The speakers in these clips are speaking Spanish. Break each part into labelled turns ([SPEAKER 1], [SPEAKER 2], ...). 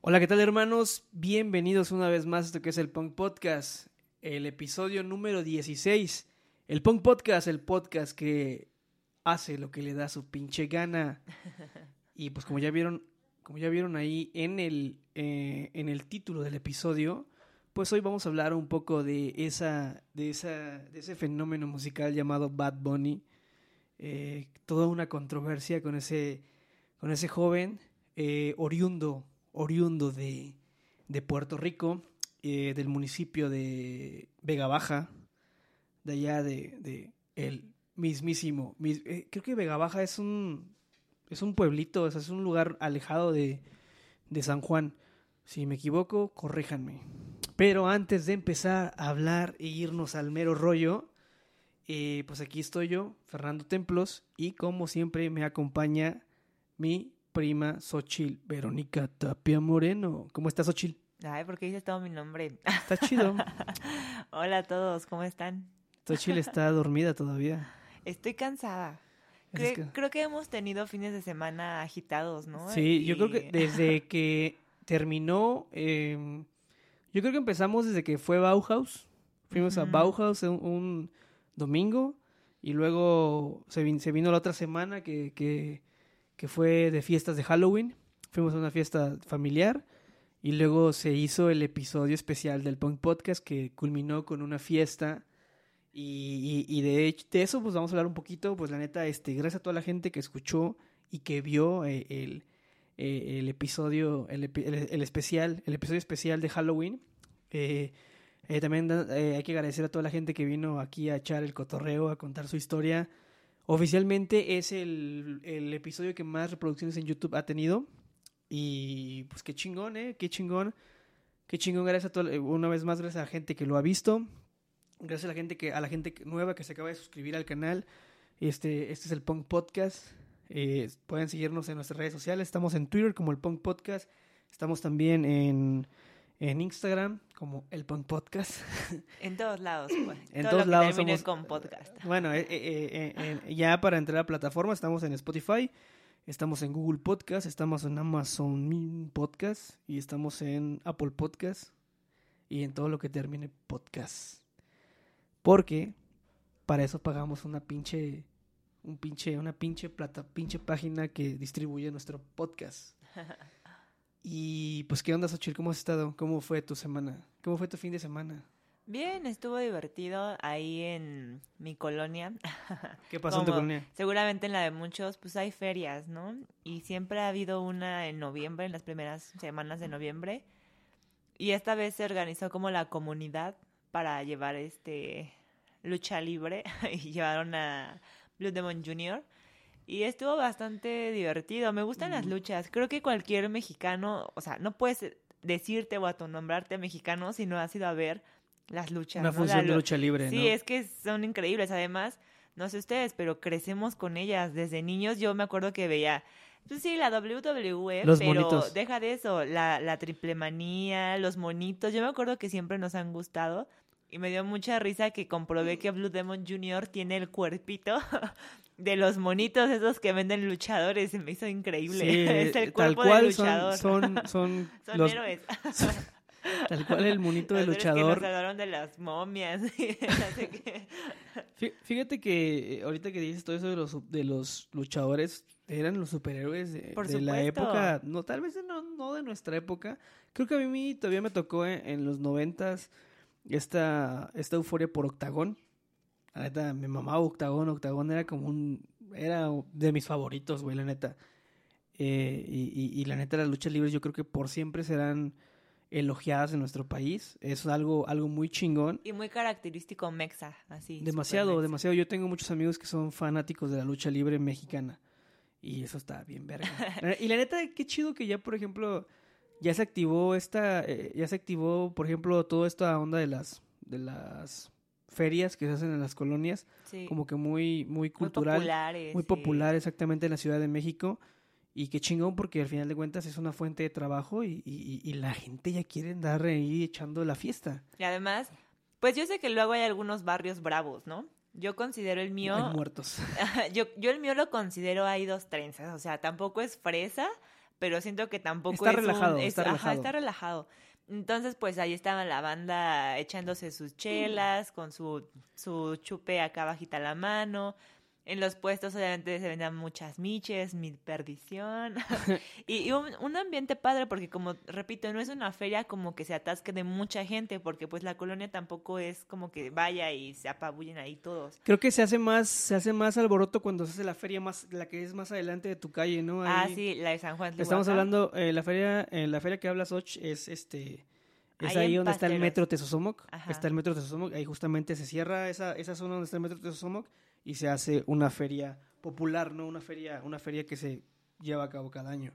[SPEAKER 1] Hola, ¿qué tal hermanos? Bienvenidos una vez más a esto que es el Punk Podcast, el episodio número 16. El Punk Podcast, el podcast que hace lo que le da su pinche gana. Y pues como ya vieron, como ya vieron ahí en el, eh, en el título del episodio, pues hoy vamos a hablar un poco de esa, de esa, de ese fenómeno musical llamado Bad Bunny. Eh, toda una controversia con ese, con ese joven eh, oriundo oriundo de, de Puerto Rico, eh, del municipio de Vega Baja, de allá de, de el mismísimo. eh, creo que Vega Baja es un, es un pueblito, es un lugar alejado de, de San Juan. Si me equivoco, corríjanme. Pero antes de empezar a hablar e irnos al mero rollo, eh, pues aquí estoy yo, Fernando Templos, y como siempre me acompaña mi prima Xochil Verónica Tapia Moreno. ¿Cómo estás, Xochil?
[SPEAKER 2] Ay, ¿por qué dices todo mi nombre?
[SPEAKER 1] Está chido.
[SPEAKER 2] Hola a todos, ¿cómo están?
[SPEAKER 1] Xochil está dormida todavía.
[SPEAKER 2] Estoy cansada.
[SPEAKER 1] Que-
[SPEAKER 2] Creo que hemos tenido fines de semana agitados, ¿no?
[SPEAKER 1] Sí, yo creo que desde que terminó, eh, yo creo que empezamos desde que fue Bauhaus. Fuimos a. Bauhaus un, un domingo y luego se, vin- se vino la otra semana que, que, que fue de fiestas de Halloween. Fuimos a una fiesta familiar y luego se hizo el episodio especial del Punk Podcast que culminó con una fiesta. Y, y- y de, hecho- de eso pues vamos a hablar un poquito. Pues la neta, este, gracias a toda la gente que escuchó y que vio eh, el, eh, el episodio, el, el- especial, el episodio especial de Halloween. Eh, eh, también hay que agradecer a toda la gente que vino aquí a echar el cotorreo, a contar su historia. Oficialmente es el, el episodio que más reproducciones en YouTube ha tenido. Y pues qué chingón, ¿eh? Qué chingón. Qué chingón, gracias a toda, una vez más, gracias a la gente que lo ha visto. Gracias a la gente que, a la gente nueva que se acaba de suscribir al canal. Este, este es el Punk Podcast. Eh, pueden seguirnos en nuestras redes sociales. Estamos en Twitter como el Punk Podcast. Estamos también en, en Instagram como el Punk Podcast.
[SPEAKER 2] En todos lados, pues.
[SPEAKER 1] En
[SPEAKER 2] Todo
[SPEAKER 1] todos
[SPEAKER 2] lo que
[SPEAKER 1] lados somos-
[SPEAKER 2] con podcast.
[SPEAKER 1] Bueno, eh, eh, eh, eh, ya para entrar a plataforma estamos en Spotify, estamos en Google Podcast, estamos en Amazon Podcast y estamos en Apple Podcast y en todo lo que termine podcast. Porque para eso pagamos una pinche un pinche una pinche plata pinche página que distribuye nuestro podcast. Y pues qué onda, Xochitl, ¿cómo has estado? ¿Cómo fue tu semana? ¿Cómo fue tu fin de semana?
[SPEAKER 2] Bien, estuvo divertido ahí en mi colonia.
[SPEAKER 1] ¿Qué pasó en tu colonia?
[SPEAKER 2] Seguramente en la de muchos, pues hay ferias, ¿no? Y siempre ha habido una en noviembre, en las primeras semanas de noviembre. Y esta vez se organizó como la comunidad para llevar este lucha libre y llevaron a Blue Demon Jr. Y estuvo bastante divertido. Me gustan las luchas. Creo que cualquier mexicano, o sea, no puedes decirte o autonombrarte mexicano si no has ido a ver las luchas.
[SPEAKER 1] Una
[SPEAKER 2] ¿no? La
[SPEAKER 1] función de
[SPEAKER 2] lu-
[SPEAKER 1] lucha libre,
[SPEAKER 2] Sí,
[SPEAKER 1] ¿no?
[SPEAKER 2] es que son increíbles. Además, no sé ustedes, pero crecemos con ellas. Desde niños yo me acuerdo que veía, pues sí, la WWE,
[SPEAKER 1] Los
[SPEAKER 2] pero
[SPEAKER 1] monitos.
[SPEAKER 2] deja de eso, la, la triple manía, los monitos. Yo me acuerdo que siempre nos han gustado. Y me dio mucha risa que comprobé que Blue Demon Jr. tiene el cuerpito de los monitos esos que venden luchadores. Me hizo increíble.
[SPEAKER 1] Sí,
[SPEAKER 2] es el
[SPEAKER 1] tal
[SPEAKER 2] cuerpo
[SPEAKER 1] cual
[SPEAKER 2] del
[SPEAKER 1] son,
[SPEAKER 2] luchador.
[SPEAKER 1] son, son,
[SPEAKER 2] Son
[SPEAKER 1] los,
[SPEAKER 2] héroes.
[SPEAKER 1] tal cual el monito
[SPEAKER 2] Los héroes que
[SPEAKER 1] luchador.
[SPEAKER 2] nos de las momias.
[SPEAKER 1] Fíjate que eh, ahorita que dices todo eso de los, de los luchadores, eran los superhéroes de, de la época, no, tal vez no, no de nuestra época. Creo que a mí todavía me tocó en, en los noventas esta, esta euforia por Octagón. La neta, me mamaba Octagón, Octagón era como un, era de mis favoritos, güey, la neta. Eh, y, y- y la neta, las luchas libres yo creo que por siempre serán elogiadas en nuestro país. Es algo, algo muy chingón.
[SPEAKER 2] Y muy característico mexa, así.
[SPEAKER 1] Demasiado,
[SPEAKER 2] mexa.
[SPEAKER 1] demasiado. Yo tengo muchos amigos que son fanáticos de la lucha libre mexicana. Y eso está bien verga. Y la neta, qué chido que ya, por ejemplo, ya se activó esta, eh, ya se activó, por ejemplo, toda esta onda de las, de las ferias que se hacen en las colonias,
[SPEAKER 2] Sí,
[SPEAKER 1] como que muy, muy
[SPEAKER 2] muy
[SPEAKER 1] cultural, muy,
[SPEAKER 2] populares. sí.
[SPEAKER 1] popular exactamente en la Ciudad de México. Y qué chingón porque al final de cuentas es una fuente de trabajo y, y- y la gente ya quiere andar ahí echando la fiesta.
[SPEAKER 2] Y además, pues yo sé que luego hay algunos barrios bravos, ¿no? Yo considero el mío.
[SPEAKER 1] Hay muertos.
[SPEAKER 2] yo, yo el mío lo considero hay dos trenzas. O sea, tampoco es fresa, pero siento que tampoco
[SPEAKER 1] Está
[SPEAKER 2] es un-
[SPEAKER 1] relajado,
[SPEAKER 2] es-
[SPEAKER 1] está
[SPEAKER 2] ajá,
[SPEAKER 1] relajado.
[SPEAKER 2] está relajado. Entonces, pues ahí estaba la banda echándose sus chelas, con su, su chupe acá bajita la mano. En los puestos obviamente se vendían muchas miches, mi perdición. y y un, un ambiente padre porque como, repito, no es una feria como que se atasque de mucha gente porque pues la colonia tampoco es como que vaya y se apabullen ahí todos.
[SPEAKER 1] Creo que se hace más, se hace más alboroto cuando se hace la feria más, la que es más adelante de tu calle, ¿no?
[SPEAKER 2] Ah, sí, la de San Juan.
[SPEAKER 1] Estamos hablando, eh, la feria, eh, la feria que habla Soch es este, es
[SPEAKER 2] Ahí
[SPEAKER 1] donde está el metro Tezosomoc,
[SPEAKER 2] Ajá.
[SPEAKER 1] está el metro Tezosomoc, ahí justamente se cierra esa, esa zona donde está el metro Tezosomoc y se hace una feria popular, ¿no? Una feria, una feria que se lleva a cabo cada año.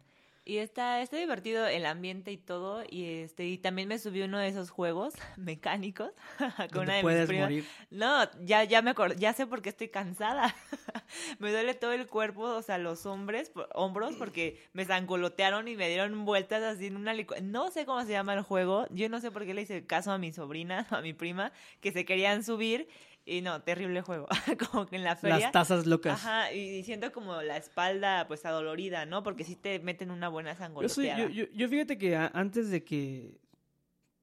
[SPEAKER 2] Y está, está divertido el ambiente y todo. Y este, y también me subí uno de esos juegos mecánicos con una de mis
[SPEAKER 1] puedes
[SPEAKER 2] primas.
[SPEAKER 1] morir.
[SPEAKER 2] No, ya, ya me acordé, ya sé por qué estoy cansada. me duele todo el cuerpo, o sea, los hombres, hombros, porque me zangolotearon y me dieron vueltas así en una licua- No sé cómo se llama el juego. Yo no sé por qué le hice caso a mi sobrina, a mi prima, que se querían subir. Y no, terrible juego. como que en la feria.
[SPEAKER 1] Las tazas locas.
[SPEAKER 2] Ajá, y siento como la espalda pues adolorida, ¿no? Porque sí te meten una buena
[SPEAKER 1] Yo, soy,
[SPEAKER 2] sangoloteada.
[SPEAKER 1] yo, yo, yo fíjate que a- antes de que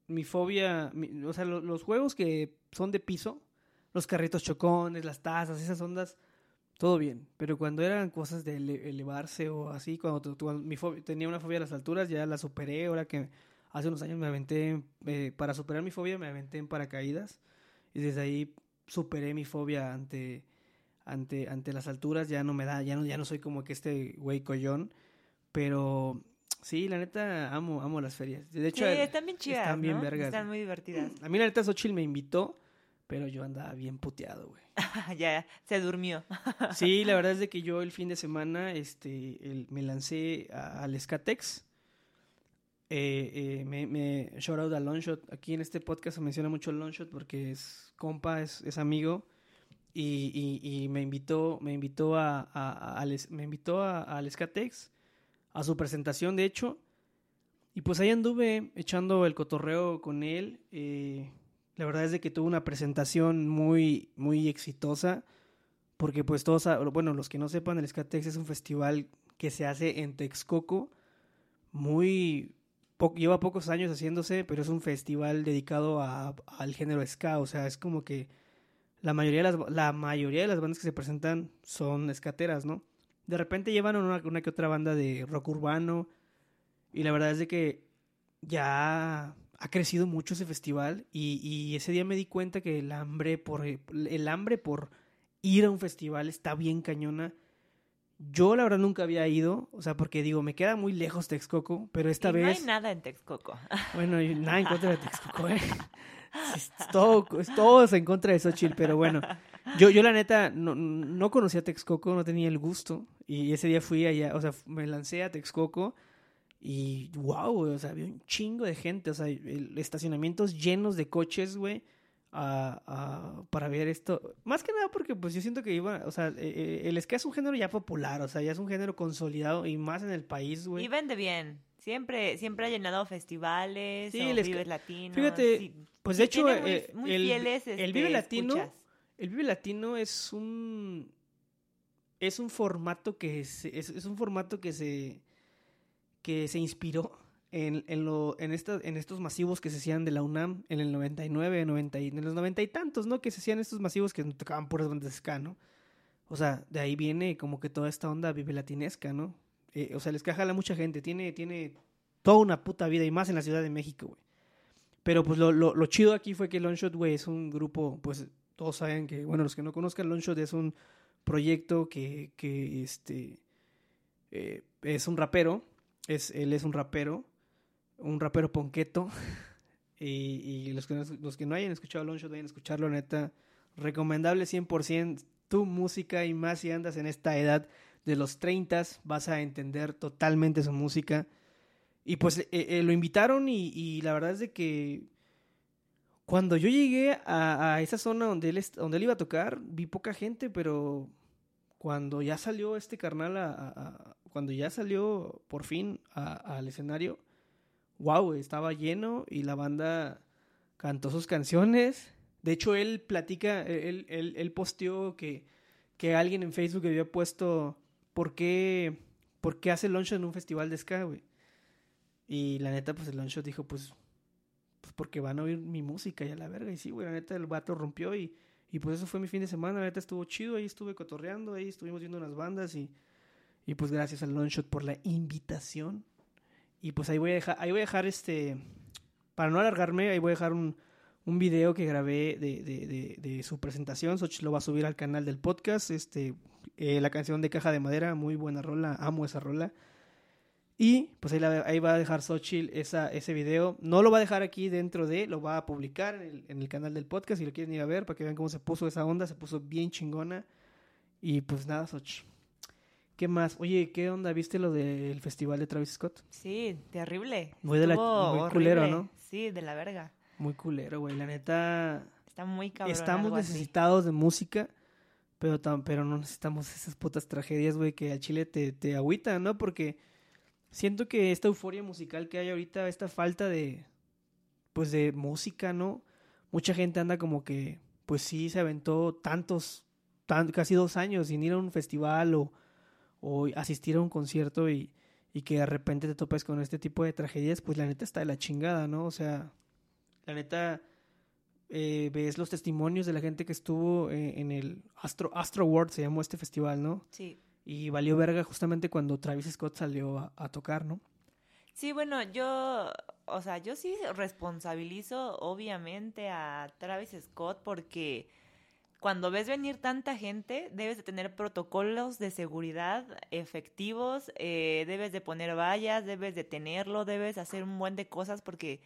[SPEAKER 1] mi fobia, mi- o sea, lo- los juegos que son de piso, los carritos chocones, las tazas, esas ondas, todo bien. Pero cuando eran cosas de ele- elevarse o así, cuando tu- tu- mi fobia- tenía una fobia a las alturas, ya la superé. Ahora que hace unos años me aventé, eh, para superar mi fobia, me aventé en paracaídas. Y desde ahí superé mi fobia ante, ante, ante las alturas. Ya no me da, ya no, ya no soy como que este güey collón. Pero sí, la neta, amo, amo las ferias. De hecho,
[SPEAKER 2] sí, están bien chidas,
[SPEAKER 1] están bien
[SPEAKER 2] ¿no?
[SPEAKER 1] vergas.
[SPEAKER 2] Están muy divertidas.
[SPEAKER 1] a mí la neta Xochitl me invitó, pero yo andaba bien puteado, güey.
[SPEAKER 2] ya, se durmió.
[SPEAKER 1] Sí, la verdad es de que yo el fin de semana este, el- me lancé a- al Skatex. Eh, eh, me, me shout out a Longshot. Aquí en este podcast se menciona mucho Longshot porque es compa, es, amigo. Y, me invitó, me invitó a, a- a- me invitó a- al Skatex, a su presentación, de hecho. Y pues ahí anduve echando el cotorreo con él. eh, la verdad es de que tuvo una presentación muy, muy exitosa. Porque pues todos, bueno, los que no sepan, el Skatex es un festival que se hace en Texcoco. Muy... lleva pocos años haciéndose, pero es un festival dedicado a- al género ska. O sea, es como que la mayoría, de las, la mayoría de las bandas que se presentan son escateras, ¿no? De repente llevan una, una que otra banda de rock urbano. Y la verdad es de que ya ha crecido mucho ese festival. Y, y ese día me di cuenta que el hambre por el hambre por ir a un festival está bien cañona. Yo la verdad nunca había ido, o sea, porque digo, me queda muy lejos Texcoco, pero esta
[SPEAKER 2] Y no
[SPEAKER 1] vez
[SPEAKER 2] hay nada en Texcoco.
[SPEAKER 1] bueno, nada en contra de Texcoco, ¿eh? Es todo, es todo en contra de Xochitl, pero bueno. Yo, yo la neta no, no conocía Texcoco, no tenía el gusto. Y ese día fui allá, o sea, me lancé a Texcoco y wow, o sea, había un chingo de gente, o sea, el- estacionamientos llenos de coches, güey, a- a- para ver esto. Más que nada porque pues yo siento que iba, o sea, eh, eh, el ska es un género ya popular, o sea, ya es un género consolidado y más en el país, güey.
[SPEAKER 2] Y vende bien. Siempre, siempre ha llenado festivales,
[SPEAKER 1] Sí,
[SPEAKER 2] o
[SPEAKER 1] el
[SPEAKER 2] Vives Latinos.
[SPEAKER 1] Fíjate,
[SPEAKER 2] sí.
[SPEAKER 1] Pues de hecho,
[SPEAKER 2] muy-
[SPEAKER 1] eh,
[SPEAKER 2] muy
[SPEAKER 1] el,
[SPEAKER 2] fieles,
[SPEAKER 1] el
[SPEAKER 2] este,
[SPEAKER 1] Vive Latino,
[SPEAKER 2] escuchas.
[SPEAKER 1] el Vive Latino es un es un formato que se- es, es un formato que se que se inspiró en, en, lo, en, esta- en estos masivos que se hacían de la UNAM en el 99, 90 y, en los 90 y tantos, ¿no? Que se hacían estos masivos que tocaban puras bandas ska, ¿no? O sea, de ahí viene como que toda esta onda vive latinesca, ¿no? Eh, o sea, les jala a mucha gente, tiene, tiene toda una puta vida y más en la Ciudad de México, güey. Pero pues lo, lo, lo chido aquí fue que Longshot, güey, es un grupo, pues todos saben que, bueno, los que no conozcan, Longshot es un proyecto que, que este, eh, es un rapero, es, él es un rapero, un rapero ponqueto, y, los, que no, los que no hayan escuchado Longshot, a escucharlo, neta, recomendable 100%, tu música y más si andas en esta edad de los 30, vas a entender totalmente su música. Y pues eh, eh, lo invitaron y, la verdad es de que cuando yo llegué a, esa zona donde él, donde él iba a tocar, vi poca gente, pero cuando ya salió este carnal, a- cuando ya salió por fin al escenario, wow, estaba lleno y la banda cantó sus canciones, De hecho, él platica, él, él, él posteó que, que alguien en Facebook había puesto por qué, por qué hace Longshot en un festival de ska, güey. Y la neta, pues el Longshot dijo, pues, pues porque van a oír mi música y la verga. Y sí, güey, la neta, el vato rompió y, y pues eso fue mi fin de semana. La neta estuvo chido, ahí estuve cotorreando, ahí estuvimos viendo unas bandas y, y pues gracias al Longshot por la invitación. Y pues ahí voy a dejar, ahí voy a dejar este, para no alargarme, ahí voy a dejar un, un video que grabé de, de, su presentación. Soch lo va a subir al canal del podcast. Este, eh, la canción de Caja de Madera, muy buena rola, amo esa rola. Y pues ahí, ahí va a dejar Xochitl esa, ese video. No lo va a dejar aquí dentro de, lo va a publicar en el, en el, canal del podcast si lo quieren ir a ver para que vean cómo se puso esa onda. Se puso bien chingona. Y pues nada, Xochitl. ¿Qué más? Oye, ¿qué onda? ¿Viste lo del festival de Travis Scott?
[SPEAKER 2] Sí, terrible.
[SPEAKER 1] Muy, de la, muy culero, ¿no?
[SPEAKER 2] Sí, de la verga.
[SPEAKER 1] Muy culero, güey. La neta.
[SPEAKER 2] Está muy cabrón.
[SPEAKER 1] Estamos necesitados
[SPEAKER 2] así.
[SPEAKER 1] de música, pero, tam, pero no necesitamos esas putas tragedias, güey, que al chile te, te agüitan, ¿no? Porque siento que esta euforia musical que hay ahorita, esta falta de. Pues de música, ¿no? Mucha gente anda como que. Pues sí, se aventó tantos. Tan, casi dos años sin ir a un festival o, o asistir a un concierto y, y que de repente te topes con este tipo de tragedias, pues la neta está de la chingada, ¿no? O sea, la neta, eh, ves los testimonios de la gente que estuvo eh, en el Astro, Astro World, se llamó este festival, ¿no?
[SPEAKER 2] Sí.
[SPEAKER 1] Y valió verga justamente cuando Travis Scott salió a, a, tocar, ¿no?
[SPEAKER 2] Sí, bueno, yo, o sea, yo sí responsabilizo obviamente a Travis Scott porque cuando ves venir tanta gente, debes de tener protocolos de seguridad efectivos, eh, debes de poner vallas, debes de tenerlo, debes hacer un buen de cosas porque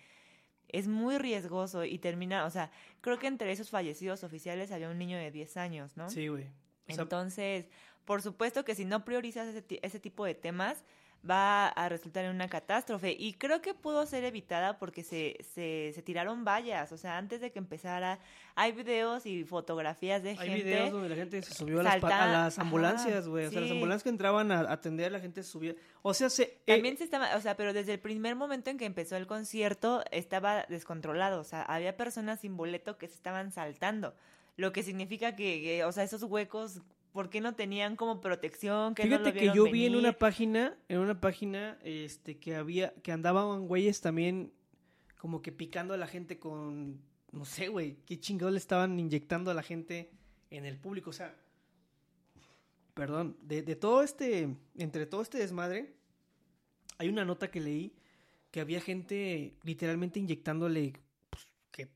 [SPEAKER 2] es muy riesgoso y termina, o sea, creo que entre esos fallecidos oficiales había un niño de 10 años, ¿no?
[SPEAKER 1] Sí, güey.
[SPEAKER 2] O sea, Entonces, por supuesto que si no priorizas ese, ese tipo de temas, va a resultar en una catástrofe. Y creo que pudo ser evitada porque se, se, se, tiraron vallas. O sea, antes de que empezara, hay videos y fotografías de
[SPEAKER 1] hay
[SPEAKER 2] gente.
[SPEAKER 1] Hay videos donde la gente se subió a las, a las, ambulancias, güey. O sea, sí. las ambulancias que entraban a atender, la gente subía. O sea, se.
[SPEAKER 2] También eh, se estaba. O sea, pero desde el primer momento en que empezó el concierto, estaba descontrolado. O sea, había personas sin boleto que se estaban saltando. Lo que significa que, que o sea, esos huecos ¿Por qué no tenían como protección? Que
[SPEAKER 1] Fíjate
[SPEAKER 2] no
[SPEAKER 1] que yo venir? vi en una página, en una página, este, que había, que andaban güeyes también como que picando a la gente con, no sé, güey, qué chingados le estaban inyectando a la gente en el público, o sea, perdón, de, de todo este, entre todo este desmadre, hay una nota que leí que había gente literalmente inyectándole, pues, qué,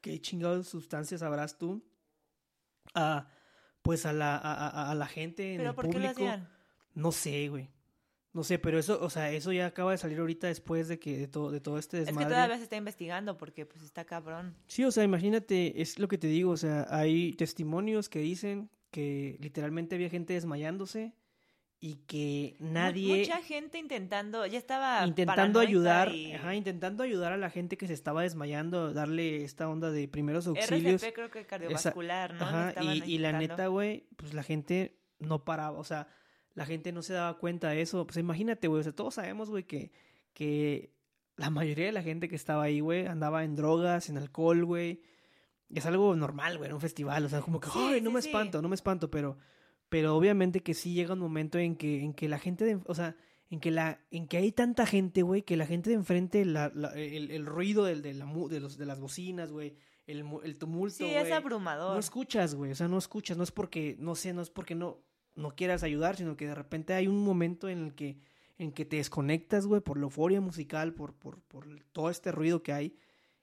[SPEAKER 1] qué chingados sustancias sabrás tú, a pues a la, a, a la gente en
[SPEAKER 2] ¿Pero
[SPEAKER 1] el
[SPEAKER 2] por
[SPEAKER 1] público.
[SPEAKER 2] qué lo hacían?
[SPEAKER 1] No sé, güey. No sé, pero eso, o sea, eso ya acaba de salir ahorita después de que de todo, de todo este desmadre.
[SPEAKER 2] Es que todavía se está investigando porque pues está cabrón.
[SPEAKER 1] Sí, o sea, imagínate, es lo que te digo, o sea, hay testimonios que dicen que literalmente había gente desmayándose y que nadie
[SPEAKER 2] mucha gente intentando ya estaba
[SPEAKER 1] intentando ayudar y... ajá, intentando ayudar a la gente que se estaba desmayando darle esta onda de primeros auxilios.
[SPEAKER 2] RCP creo que cardiovascular
[SPEAKER 1] Esa,
[SPEAKER 2] no
[SPEAKER 1] ajá, y, y la neta güey pues la gente no paraba o sea la gente no se daba cuenta de eso. Pues imagínate güey o sea todos sabemos güey que que la mayoría de la gente que estaba ahí güey andaba en drogas en alcohol güey. Es algo normal güey en un festival o sea como que
[SPEAKER 2] Sí,
[SPEAKER 1] ay no me
[SPEAKER 2] sí.
[SPEAKER 1] espanto no me espanto pero pero obviamente que sí llega un momento en que, en que la gente, de, o sea, en que la, en que hay tanta gente, güey, que la gente de enfrente, la, la, el, el, ruido del, de, la, de, los, de las bocinas, güey, el, el tumulto,
[SPEAKER 2] Sí, es abrumador.
[SPEAKER 1] no escuchas, güey, o sea, no escuchas, no es porque, no sé, no es porque no, no quieras ayudar, sino que de repente hay un momento en el que, en que te desconectas, güey, por la euforia musical, por, por, por todo este ruido que hay,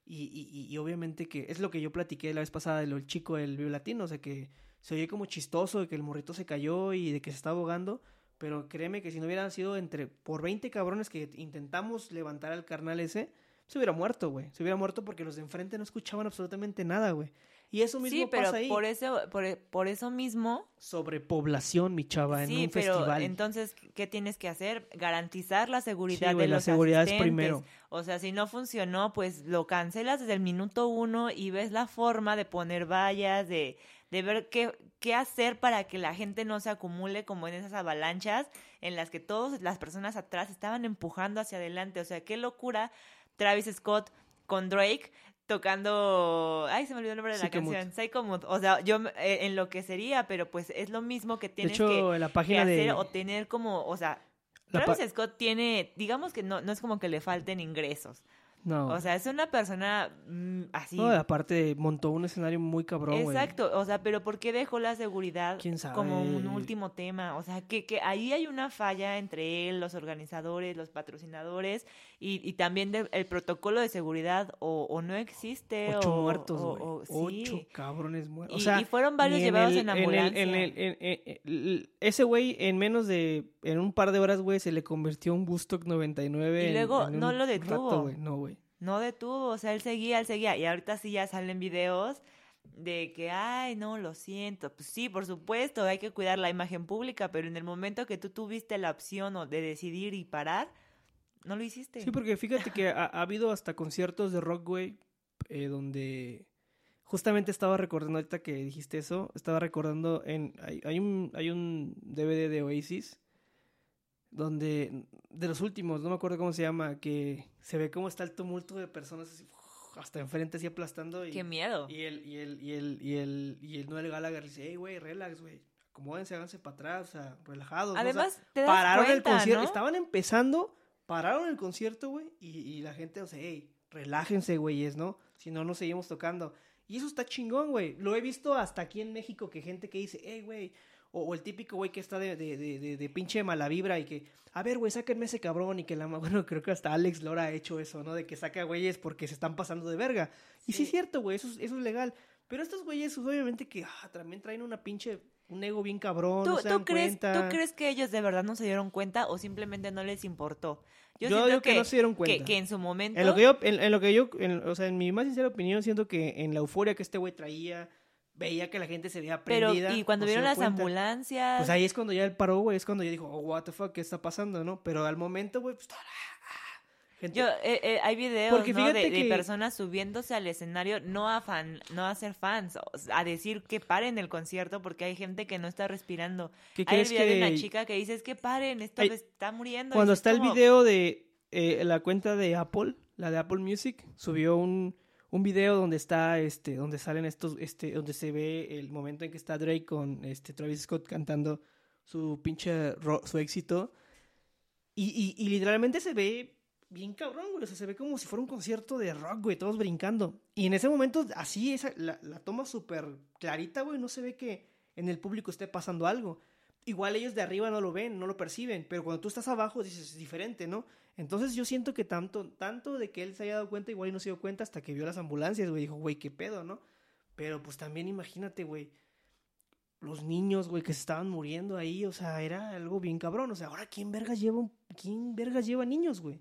[SPEAKER 1] y, y, y obviamente que es lo que yo platiqué la vez pasada de lo del chico del violatino, o sea, que se oye como chistoso de que el morrito se cayó y de que se está ahogando, pero créeme que si no hubieran sido entre por 20 cabrones que intentamos levantar al carnal ese, se hubiera muerto, güey. Se hubiera muerto porque los de enfrente no escuchaban absolutamente nada, güey. Y eso mismo
[SPEAKER 2] sí, pero
[SPEAKER 1] pasa ahí.
[SPEAKER 2] por eso por, por eso mismo
[SPEAKER 1] sobrepoblación, mi chava, en un
[SPEAKER 2] pero
[SPEAKER 1] festival.
[SPEAKER 2] entonces qué tienes que hacer? Garantizar la seguridad
[SPEAKER 1] Sí, güey,
[SPEAKER 2] de
[SPEAKER 1] la seguridad es primero.
[SPEAKER 2] O sea, si no funcionó, pues lo cancelas desde el minuto uno y ves la forma de poner vallas, de, de ver qué, qué hacer para que la gente no se acumule como en esas avalanchas en las que todas las personas atrás estaban empujando hacia adelante. O sea, qué locura Travis Scott con Drake tocando. Ay, se me olvidó el nombre de la canción. Psychomood. O sea, yo eh, enloquecería, pero pues es lo mismo que
[SPEAKER 1] De
[SPEAKER 2] tienes
[SPEAKER 1] hecho,
[SPEAKER 2] que,
[SPEAKER 1] la
[SPEAKER 2] que
[SPEAKER 1] página
[SPEAKER 2] hacer
[SPEAKER 1] de...
[SPEAKER 2] o tener como. O sea,
[SPEAKER 1] la
[SPEAKER 2] Travis Scott tiene. Digamos que no, no es como que le falten ingresos.
[SPEAKER 1] No.
[SPEAKER 2] O sea, es una persona mm, así.
[SPEAKER 1] No, aparte montó un escenario muy cabrón, güey.
[SPEAKER 2] Exacto, o sea, pero ¿por qué dejó la seguridad
[SPEAKER 1] ¿Quién sabe?
[SPEAKER 2] como un último tema? O sea, que, que ahí hay una falla entre él, los organizadores, los patrocinadores y, y también el protocolo de seguridad o, o no existe
[SPEAKER 1] Ocho
[SPEAKER 2] o,
[SPEAKER 1] muertos,
[SPEAKER 2] o-
[SPEAKER 1] Ocho cabrones muertos.
[SPEAKER 2] Y-
[SPEAKER 1] O sea,
[SPEAKER 2] y fueron varios llevados
[SPEAKER 1] el-
[SPEAKER 2] en ambulancia.
[SPEAKER 1] en el- ese güey, en menos de. En un par de horas, güey, se le convirtió un Bustock 99.
[SPEAKER 2] Y luego no
[SPEAKER 1] un
[SPEAKER 2] lo detuvo.
[SPEAKER 1] rato. No, güey.
[SPEAKER 2] No detuvo, o sea, él seguía, él seguía. Y ahorita sí ya salen videos de que, ay, no, lo siento. Pues sí, por supuesto, hay que cuidar la imagen pública, pero en el momento que tú tuviste la opción o de decidir y parar, no lo hiciste.
[SPEAKER 1] Sí, porque fíjate que ha, ha habido hasta conciertos de rock, güey, eh, donde justamente estaba recordando ahorita que dijiste eso, estaba recordando en hay, hay un hay un DVD de Oasis donde de los últimos, no me acuerdo cómo se llama, que se ve cómo está el tumulto de personas así, hasta enfrente así aplastando y
[SPEAKER 2] Qué miedo.
[SPEAKER 1] y el y el y el y el y el Noel Gallagher dice, "Hey, güey, relax, güey. Acomódense, háganse para atrás, o sea, relajados." ¿no? O sea,
[SPEAKER 2] Además, te das
[SPEAKER 1] pararon el
[SPEAKER 2] cuenta,
[SPEAKER 1] concierto,
[SPEAKER 2] ¿no?
[SPEAKER 1] estaban empezando, pararon el concierto, güey, y, y la gente, o sea, hey, relájense, güeyes, ¿no? Si no, no seguimos tocando. Y eso está chingón, güey. Lo he visto hasta aquí en México, que gente que dice, hey, güey, o, o el típico güey que está de, de, de, pinche mala vibra y que, a ver, güey, sáquenme ese cabrón y que la... Bueno, creo que hasta Alex Lora ha hecho eso, ¿no? De que saca güeyes porque se están pasando de verga. Y sí es cierto, güey, eso, es- eso es legal. Pero estos güeyes, pues, obviamente que ah, también traen una pinche... Un ego bien cabrón,
[SPEAKER 2] ¿Tú,
[SPEAKER 1] no se
[SPEAKER 2] tú
[SPEAKER 1] dan
[SPEAKER 2] crees,
[SPEAKER 1] cuenta.
[SPEAKER 2] ¿Tú crees que ellos de verdad no se dieron cuenta o simplemente no les importó?
[SPEAKER 1] Yo,
[SPEAKER 2] siento
[SPEAKER 1] digo que, no se dieron
[SPEAKER 2] que,
[SPEAKER 1] cuenta.
[SPEAKER 2] que en su momento...
[SPEAKER 1] En lo que yo, en, en lo que yo, en- o sea, en mi más sincera opinión, siento que en la euforia que este güey traía, veía que la gente se veía
[SPEAKER 2] pero,
[SPEAKER 1] prendida.
[SPEAKER 2] y cuando vieron las
[SPEAKER 1] cuenta.
[SPEAKER 2] ambulancias...
[SPEAKER 1] Pues ahí es cuando ya él paró, güey, es cuando ya dijo, oh, what the fuck, ¿qué está pasando, no? Pero al momento, güey, pues, gente...
[SPEAKER 2] Yo, eh, eh, hay videos
[SPEAKER 1] Porque
[SPEAKER 2] ¿no? de, personas subiéndose al escenario no a fan, no a ser fans, a decir que paren el concierto porque hay gente que no está respirando.
[SPEAKER 1] ¿Qué
[SPEAKER 2] Hay el video de una chica que dice es que paren, esto
[SPEAKER 1] Ay,
[SPEAKER 2] está muriendo.
[SPEAKER 1] cuando
[SPEAKER 2] es
[SPEAKER 1] está el video de eh, la cuenta de Apple, la de Apple Music, subió un, un video donde está, este, donde salen estos, este, donde se ve el momento en que está Drake con este Travis Scott cantando su pinche su éxito. Y, y, y literalmente se ve bien cabrón, güey. O sea, se ve como si fuera un concierto de rock, güey, todos brincando. Y en ese momento, así, esa, la, la toma súper clarita, güey. No se ve que en el público esté pasando algo. Igual ellos de arriba no lo ven, no lo perciben, pero cuando tú estás abajo dices, es diferente, ¿no? Entonces yo siento que tanto, tanto de que él se haya dado cuenta, igual y no se dio cuenta hasta que vio las ambulancias, güey, dijo, güey, qué pedo, ¿no? Pero pues también imagínate, güey, los niños, güey, que se estaban muriendo ahí, o sea, era algo bien cabrón, o sea, ahora quién vergas lleva, un- quién vergas lleva niños, güey.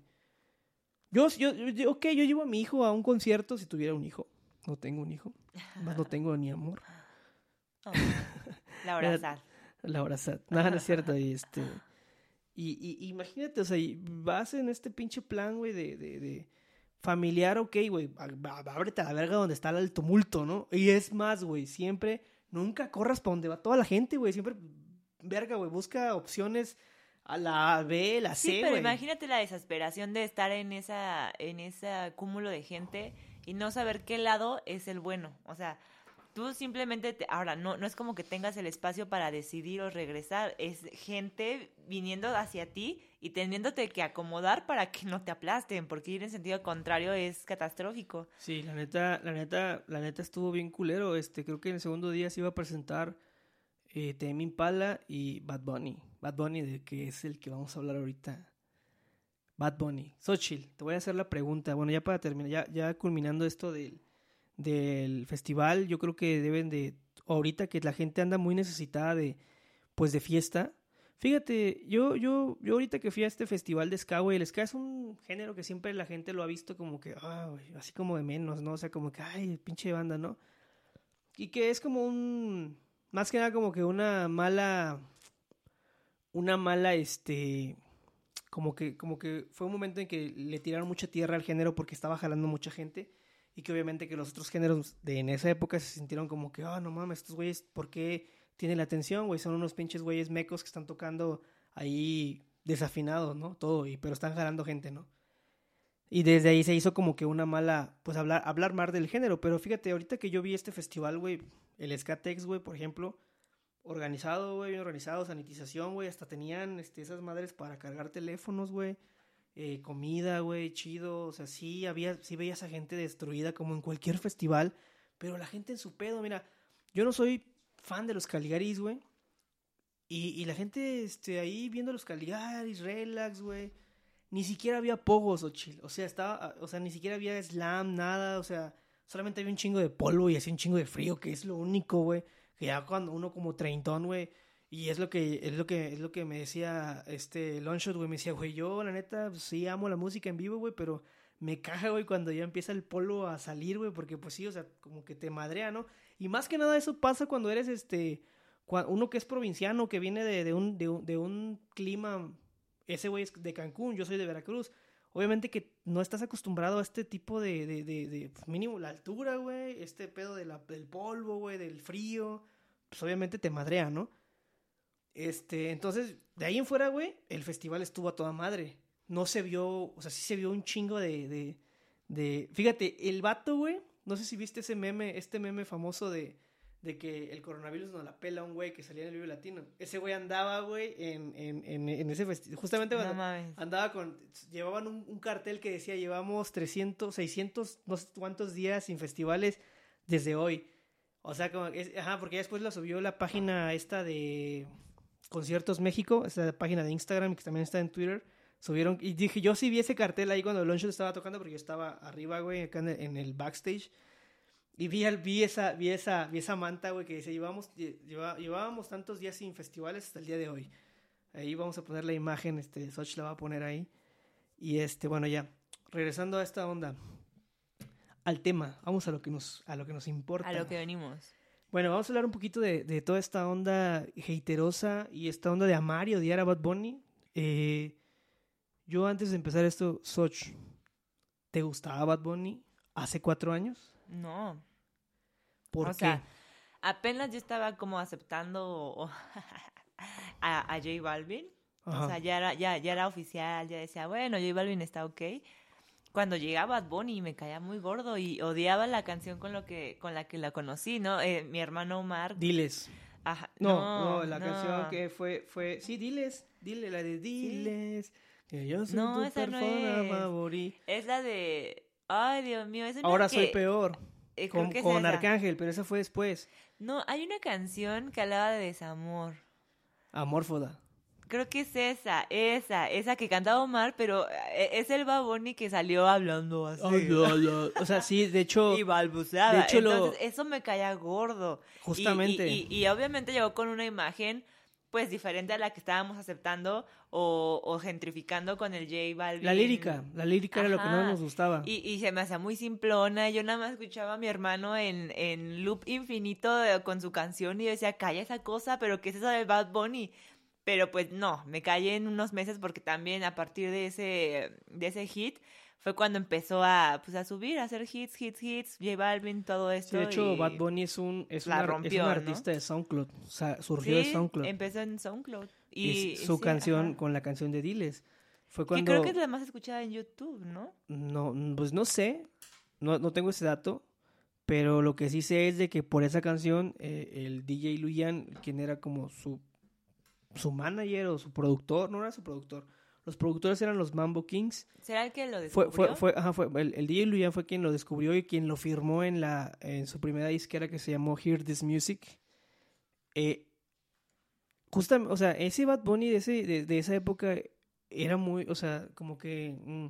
[SPEAKER 1] Yo, yo, yo, ok, yo llevo a mi hijo a un concierto si tuviera un hijo. No tengo un hijo, más no tengo ni amor.
[SPEAKER 2] Oh, Laura Sad.
[SPEAKER 1] La hora sad. Nada, no es cierto. Y este. Y, y- imagínate, o sea, y vas en este pinche plan, güey, de, de, de familiar, ok, güey. Ábrete a la verga donde está el tumulto, ¿no? Y es más, güey, siempre, nunca corras para donde va toda la gente, güey. Siempre, verga, güey, busca opciones a la B, la C,
[SPEAKER 2] Sí, pero
[SPEAKER 1] güey.
[SPEAKER 2] imagínate la desesperación de estar en esa en ese cúmulo de gente y no saber qué lado es el bueno. O sea, tú simplemente te- ahora no no es como que tengas el espacio para decidir o regresar, es gente viniendo hacia ti y teniéndote que acomodar para que no te aplasten, porque ir en sentido contrario es catastrófico.
[SPEAKER 1] Sí, la neta, la neta, la neta estuvo bien culero. Este, creo que en el segundo día se iba a presentar eh, Tame Impala y Bad Bunny. Bad Bunny, de que es el que vamos a hablar ahorita. Bad Bunny. Xochitl, te voy a hacer la pregunta. Bueno, ya para terminar, ya, ya culminando esto del, del festival, yo creo que deben de, ahorita que la gente anda muy necesitada de, pues de fiesta. Fíjate, yo, yo, yo ahorita que fui a este festival de ska, güey, el ska es un género que siempre la gente lo ha visto como que, ah, así como de menos, ¿no? O sea, como que, ay, pinche banda, ¿no? Y que es como un, más que nada como que una mala, una mala, este, como que, como que fue un momento en que le tiraron mucha tierra al género porque estaba jalando mucha gente y que obviamente que los otros géneros de en esa época se sintieron como que, ah, no mames, estos güeyes, ¿por qué tienen la atención, güey? Son unos pinches güeyes mecos que están tocando ahí desafinados, ¿no? Todo, y, pero están jalando gente, ¿no? Y desde ahí se hizo como que una mala, pues hablar, hablar más del género. Pero fíjate, ahorita que yo vi este festival, güey, el Skatex, güey, por ejemplo, organizado, güey, bien organizado, sanitización, güey, hasta tenían este, esas madres para cargar teléfonos, güey. Eh, comida, güey, chido, o sea, sí había, sí veías a gente destruida como en cualquier festival, pero la gente en su pedo, mira, yo no soy fan de los Caligaris, güey, y, y, la gente, este, ahí viendo los Caligaris, relax, güey, ni siquiera había pogos o chill, o sea, estaba, o sea, ni siquiera había slam, nada, o sea, solamente había un chingo de polvo y hacía un chingo de frío, que es lo único, güey, que ya cuando uno como treintón, güey, y es lo que, es lo que, es lo que me decía este Longshot, güey. Me decía, güey, yo la neta, pues, sí amo la música en vivo, güey, pero me caja, güey, cuando ya empieza el polo a salir, güey, porque pues sí, o sea, como que te madrea, ¿no? Y más que nada eso pasa cuando eres este, uno que es provinciano, que viene de, de un, de, un, de un clima, ese güey es de Cancún, yo soy de Veracruz. Obviamente que no estás acostumbrado a este tipo de, de, de, pues, mínimo, la altura, güey, este pedo de la, del polvo, güey, del frío, pues obviamente te madrea, ¿no? Este, entonces, de ahí en fuera, güey, el festival estuvo a toda madre. No se vio, o sea, sí se vio un chingo de, de, de... Fíjate, el vato, güey, no sé si viste ese meme, este meme famoso de, de que el coronavirus no la pela a un güey que salía en el Vive Latino. Ese güey andaba, güey, en, en, en, en, ese festival. Justamente cuando andaba con. Llevaban un, un, cartel que decía: Llevamos 300, 600, no sé cuántos días sin festivales desde hoy. O sea, como. Es, ajá, porque después lo subió la página esta de. Conciertos México, esa página de Instagram que también está en Twitter, subieron, y dije, yo sí vi ese cartel ahí cuando Longshot estaba tocando, porque yo estaba arriba, güey, acá en el, backstage, y vi, vi, esa, vi, esa, vi esa manta, güey, que dice, llevamos, llevábamos tantos días sin festivales hasta el día de hoy. Ahí vamos a poner la imagen, este, Soch la va a poner ahí. Y este, bueno, ya, regresando a esta onda, al tema, vamos a lo que nos, a lo que nos importa.
[SPEAKER 2] A lo que venimos.
[SPEAKER 1] Bueno, vamos a hablar un poquito de, de, toda esta onda haterosa y esta onda de amar y odiar a Bad Bunny. Eh, yo antes de empezar esto, Soch, ¿te gustaba Bad Bunny hace cuatro años?
[SPEAKER 2] No.
[SPEAKER 1] ¿Por
[SPEAKER 2] o
[SPEAKER 1] qué?
[SPEAKER 2] Sea, apenas yo estaba como aceptando a, a J Balvin. Ajá. O sea, ya era, ya, ya era oficial, ya decía, bueno, J Balvin está ok cuando llegaba Bad Bunny me caía muy gordo y odiaba la canción con lo que con la que la conocí, ¿no? Eh, mi hermano Omar.
[SPEAKER 1] Diles.
[SPEAKER 2] Ajá.
[SPEAKER 1] No, no, la no. canción que fue fue sí, Diles, dile la de Diles. Que yo soy
[SPEAKER 2] no,
[SPEAKER 1] tu
[SPEAKER 2] esa
[SPEAKER 1] persona
[SPEAKER 2] no es.
[SPEAKER 1] favorita.
[SPEAKER 2] Es la de Ay, Dios mío, es una
[SPEAKER 1] Ahora
[SPEAKER 2] que...
[SPEAKER 1] soy peor.
[SPEAKER 2] Eh,
[SPEAKER 1] con
[SPEAKER 2] es
[SPEAKER 1] con
[SPEAKER 2] esa.
[SPEAKER 1] Arcángel, pero esa fue después.
[SPEAKER 2] No, hay una canción que hablaba de desamor.
[SPEAKER 1] Amórfoda.
[SPEAKER 2] Creo que es esa, esa, esa que cantaba Omar, pero eh, es el Baboni que salió hablando así.
[SPEAKER 1] Ay, no, no. O sea, sí, de hecho.
[SPEAKER 2] y balbuceaba.
[SPEAKER 1] de hecho, lo-
[SPEAKER 2] eso me caía gordo.
[SPEAKER 1] Justamente.
[SPEAKER 2] Y, y- y obviamente llegó con una imagen, pues, diferente a la que estábamos aceptando o, o gentrificando con el J Balvin.
[SPEAKER 1] La lírica, la lírica era lo que no nos gustaba.
[SPEAKER 2] Y, y se me hacía muy simplona. Yo nada más escuchaba a mi hermano en, en loop infinito de- con su canción y yo decía, calla esa cosa, pero ¿qué es eso de Bad Bunny? Pero pues no, me callé en unos meses porque también a partir de ese, de ese hit fue cuando empezó a, pues, a subir, a hacer hits, hits, hits, J Balvin, todo
[SPEAKER 1] Sí,
[SPEAKER 2] esto.
[SPEAKER 1] de hecho,
[SPEAKER 2] y-
[SPEAKER 1] Bad Bunny es un, es,
[SPEAKER 2] la
[SPEAKER 1] un ar- es
[SPEAKER 2] rompió,
[SPEAKER 1] un
[SPEAKER 2] ¿no?
[SPEAKER 1] artista de SoundCloud. O sea, surgió de SoundCloud.
[SPEAKER 2] empezó en SoundCloud.
[SPEAKER 1] Y
[SPEAKER 2] Y,
[SPEAKER 1] su
[SPEAKER 2] sí,
[SPEAKER 1] canción
[SPEAKER 2] ajá.
[SPEAKER 1] con la canción de Diles. Fue
[SPEAKER 2] Que
[SPEAKER 1] cuando.
[SPEAKER 2] creo que es la más escuchada en YouTube, ¿no?
[SPEAKER 1] No, pues no sé. No, no tengo ese dato. Pero lo que sí sé es de que por esa canción, eh, el DJ Luyan, quien era como su, su manager o su productor, no era su productor. Los productores eran los Mambo Kings.
[SPEAKER 2] ¿Será el que lo
[SPEAKER 1] Fue,
[SPEAKER 2] descubrió?
[SPEAKER 1] fue, fue, ajá, fue, el, el DJ Luyan fue quien lo descubrió y quien lo firmó en, la, en su primera disquera que se llamó Hear This Music. Eh, justamente, o sea, ese Bad Bunny de, ese, de, de esa época era muy, o sea, como que mm,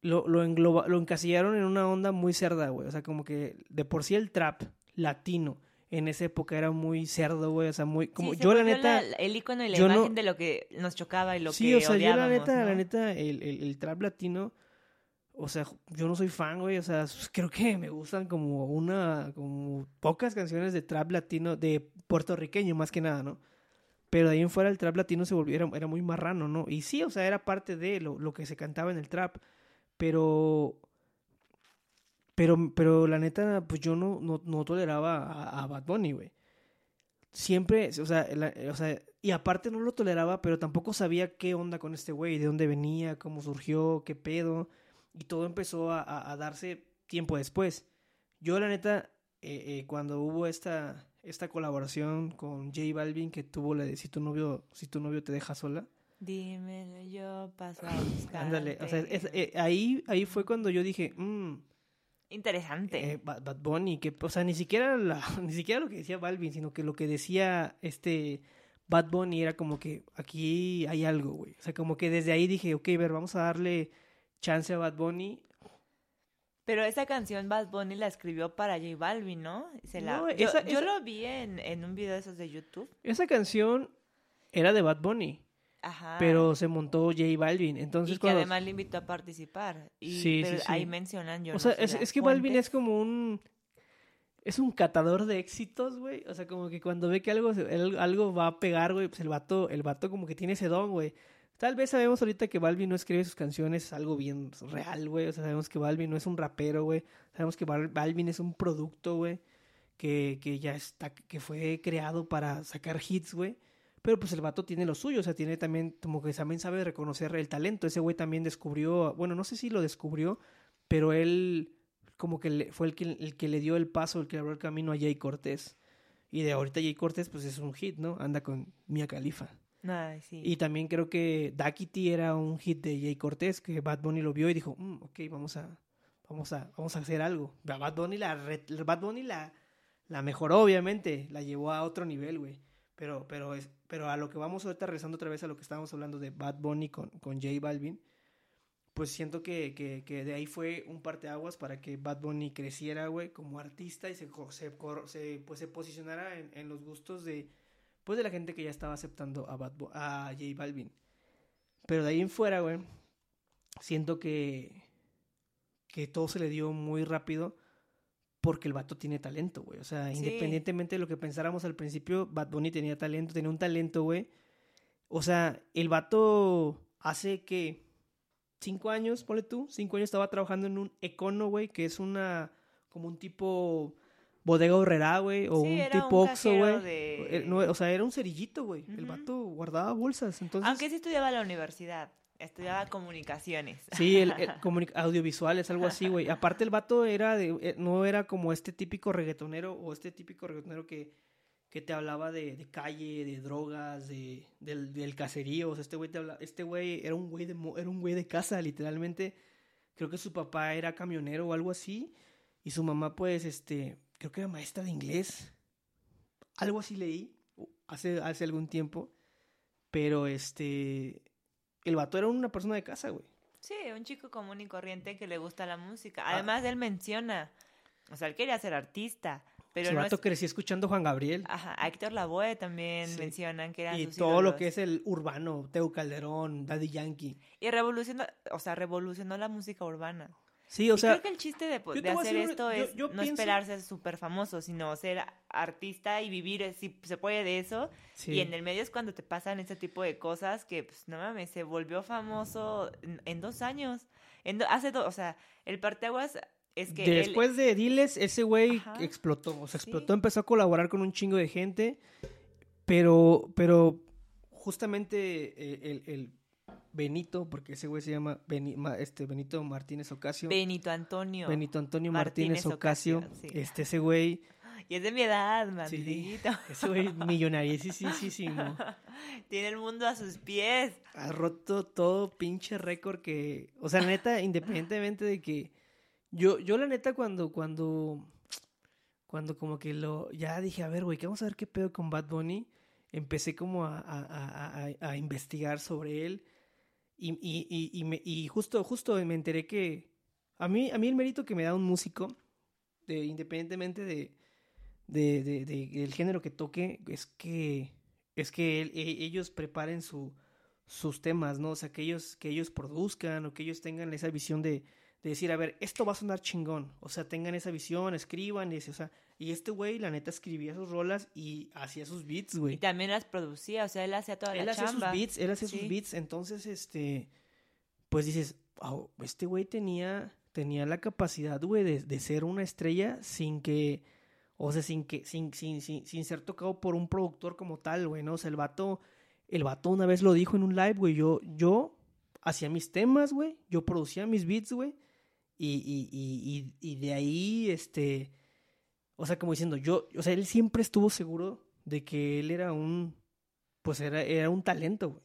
[SPEAKER 1] lo, lo, engloba, lo encasillaron en una onda muy cerda, güey. O sea, como que de por sí el trap latino en esa época era muy cerdo, güey. O sea, muy, como
[SPEAKER 2] Sí, se
[SPEAKER 1] yo la neta...
[SPEAKER 2] el icono y la
[SPEAKER 1] no-
[SPEAKER 2] imagen de lo que nos chocaba y lo
[SPEAKER 1] sí,
[SPEAKER 2] que
[SPEAKER 1] o sea, yo la neta,
[SPEAKER 2] ¿no?
[SPEAKER 1] la neta, el, el, el trap latino, o sea, yo no soy fan, güey, o sea, s- creo que me gustan como una, como pocas canciones de trap latino, de puertorriqueño más que nada, ¿no? Pero de ahí en fuera el trap latino se volvió, era, era muy marrano, ¿no? Y sí, o sea, era parte de lo, lo que se cantaba en el trap, pero... Pero, pero la neta, pues yo no, no, no toleraba a, a Bad Bunny, güey. siempre, o sea, la- o sea, y aparte no lo toleraba, pero tampoco sabía qué onda con este güey, de dónde venía, cómo surgió, qué pedo, y todo empezó a, a- a darse tiempo después. Yo, la neta, eh, eh, cuando hubo esta, esta colaboración con J Balvin, que tuvo la de si tu novio, si tu novio te deja sola,
[SPEAKER 2] Dímelo, yo paso a buscar.
[SPEAKER 1] ándale, o sea, es- eh, ahí, ahí fue cuando yo dije, mmm,
[SPEAKER 2] Interesante.
[SPEAKER 1] Eh, Bad, Bad Bunny, que, o sea, ni siquiera, la, ni siquiera lo que decía Balvin, sino que lo que decía este Bad Bunny era como que aquí hay algo, güey. O sea, como que desde ahí dije, ok, ver, vamos a darle chance a Bad Bunny.
[SPEAKER 2] Pero esa canción Bad Bunny la escribió para J Balvin, ¿no? Se la...
[SPEAKER 1] No,
[SPEAKER 2] yo,
[SPEAKER 1] esa-
[SPEAKER 2] yo lo vi en, en un video de esos de YouTube.
[SPEAKER 1] Esa canción era de Bad Bunny,
[SPEAKER 2] Ajá.
[SPEAKER 1] pero se montó J Balvin.
[SPEAKER 2] y
[SPEAKER 1] Entonces,
[SPEAKER 2] que
[SPEAKER 1] cuando...
[SPEAKER 2] además le invitó a participar. Y,
[SPEAKER 1] Sí,
[SPEAKER 2] pero
[SPEAKER 1] sí, sí.
[SPEAKER 2] ahí mencionan yo
[SPEAKER 1] o
[SPEAKER 2] no
[SPEAKER 1] sea, es, es que Balvin es como un... Es un catador de éxitos, güey. O sea, como que cuando ve que algo, algo va a pegar, güey, pues el vato, el vato como que tiene ese don, güey. Tal vez sabemos ahorita que Balvin no escribe sus canciones algo bien real, güey. O sea, sabemos que Balvin no es un rapero, güey. Sabemos que Bal- Balvin es un producto, güey. Que, que ya está, que fue creado para sacar hits, güey. Pero pues el vato tiene lo suyo, o sea, tiene también, como que también sabe reconocer el talento. Ese güey también descubrió, bueno, no sé si lo descubrió, pero él como que le- fue el que, el que le dio el paso, el que abrió el camino a Jay Cortés. Y de ahorita Jay Cortés, pues es un hit, ¿no? Anda con Mia Khalifa.
[SPEAKER 2] Ay, sí.
[SPEAKER 1] Y también creo que Duckity era un hit de Jay Cortés, que Bad Bunny lo vio y dijo, "Mm, ok, vamos a, vamos a, vamos a hacer algo. Bad Bunny la, Bad Bunny la, la mejoró, obviamente, la llevó a otro nivel, güey. Pero, pero, es, pero a lo que vamos ahorita, regresando otra vez a lo que estábamos hablando de Bad Bunny con, con J Balvin, pues siento que, que, de ahí fue un parteaguas para que Bad Bunny creciera, güey, como artista y se, se, pues, se posicionara en, en los gustos de, pues, de la gente que ya estaba aceptando a, Bad a J Balvin. Pero de ahí en fuera, güey, siento que, que todo se le dio muy rápido porque el vato tiene talento, güey. O sea,
[SPEAKER 2] Sí.
[SPEAKER 1] independientemente de lo que pensáramos al principio, Bad Bunny tenía talento, tenía un talento, güey. O sea, el vato hace que cinco años, ponle tú, cinco años estaba trabajando en un Econo, güey, que es una, como un tipo bodega horrera, güey, o
[SPEAKER 2] Sí,
[SPEAKER 1] un tipo
[SPEAKER 2] un cajero
[SPEAKER 1] güey.
[SPEAKER 2] de-
[SPEAKER 1] Eh, no, o sea, era un cerillito, güey. El vato guardaba bolsas, entonces...
[SPEAKER 2] Aunque sí estudiaba en la universidad. Estudiaba comunicaciones.
[SPEAKER 1] Sí, el, el comuni- audiovisuales, algo así, güey. Aparte el vato era de, eh, no era como este típico reggaetonero o este típico reggaetonero que, que te hablaba de, de calle, de drogas, de, del, del caserío. O sea, este güey te habla, este güey era un güey de, era un güey de casa, literalmente. Creo que su papá era camionero o algo así. Y su mamá, pues, este, creo que era maestra de inglés. Algo así leí hace, hace algún tiempo. Pero este, el vato era una persona de casa, güey.
[SPEAKER 2] Sí, un chico común y corriente que le gusta la música.
[SPEAKER 1] Ah.
[SPEAKER 2] Además, él menciona, o sea, él quería ser artista, pero
[SPEAKER 1] Su
[SPEAKER 2] no
[SPEAKER 1] vato
[SPEAKER 2] es...
[SPEAKER 1] crecí escuchando Juan Gabriel.
[SPEAKER 2] Ajá, a Héctor Lavoe también
[SPEAKER 1] Sí.
[SPEAKER 2] mencionan que eran
[SPEAKER 1] y
[SPEAKER 2] sus
[SPEAKER 1] todo lo que es el urbano, Teo Calderón, Daddy Yankee.
[SPEAKER 2] Y revolucionó, o sea, revolucionó la música urbana.
[SPEAKER 1] Sí, o
[SPEAKER 2] y
[SPEAKER 1] sea,
[SPEAKER 2] creo que el chiste de, hacer
[SPEAKER 1] decir
[SPEAKER 2] esto
[SPEAKER 1] una- yo-
[SPEAKER 2] es
[SPEAKER 1] yo
[SPEAKER 2] no
[SPEAKER 1] pienso-
[SPEAKER 2] esperarse súper famoso, sino ser artista y vivir, eh, si se puede, de eso.
[SPEAKER 1] sí.
[SPEAKER 2] Y en el medio es cuando te pasan este tipo de cosas que, pues, no mames, se volvió famoso en, en dos años. En do- hace dos, o sea, el parteaguas es que él-
[SPEAKER 1] Después de Diles, ese güey explotó. O sea,
[SPEAKER 2] Sí.
[SPEAKER 1] explotó, empezó a colaborar con un chingo de gente. Pero, pero justamente eh, el, el Benito, porque ese güey se llama Beni- este, Benito Martínez Ocasio.
[SPEAKER 2] Benito Antonio.
[SPEAKER 1] Benito Antonio
[SPEAKER 2] Martínez
[SPEAKER 1] Martínez, Ocasio.
[SPEAKER 2] Ocasio, sí.
[SPEAKER 1] Este, ese güey,
[SPEAKER 2] Y es de mi edad,
[SPEAKER 1] Sí.
[SPEAKER 2] maldito.
[SPEAKER 1] ese güey millonariesísimo.
[SPEAKER 2] Tiene el mundo a sus pies.
[SPEAKER 1] ha roto todo pinche récord que, o sea, la neta, independientemente de que yo, yo la neta cuando, cuando, cuando como que lo, ya dije, a ver, güey, que vamos a ver qué pedo con Bad Bunny, empecé como a, a, a- a investigar sobre él y, y, y, y, me- y justo, justo me enteré que a mí, a mí el mérito que me da un músico, de, independientemente de, de, de- de- del género que toque, es que, es que e- ellos preparen su, sus temas, ¿no? O sea, que ellos, que ellos produzcan o que ellos tengan esa visión de, de decir, a ver, esto va a sonar chingón. O sea, tengan esa visión, escriban, y, o sea, y este güey, la neta, escribía sus rolas y hacía sus beats,
[SPEAKER 2] Y
[SPEAKER 1] güey.
[SPEAKER 2] también las producía, o sea, él hacía toda
[SPEAKER 1] Él
[SPEAKER 2] la
[SPEAKER 1] hacía sus beats, él hacía
[SPEAKER 2] Sí.
[SPEAKER 1] sus beats, entonces, este, pues dices, "Wow, este güey tenía, tenía la capacidad, güey, de, de ser una estrella sin que, O sea, sin que, sin, sin, sin, sin ser tocado por un productor como tal, güey, ¿no? O sea, el vato, el vato una vez lo dijo en un live, güey, yo, yo hacía mis temas, güey, yo producía mis beats, güey, y, y, y, y, de ahí, este, o sea, como diciendo, yo, o sea, él siempre estuvo seguro de que él era un, pues era, era un talento, güey.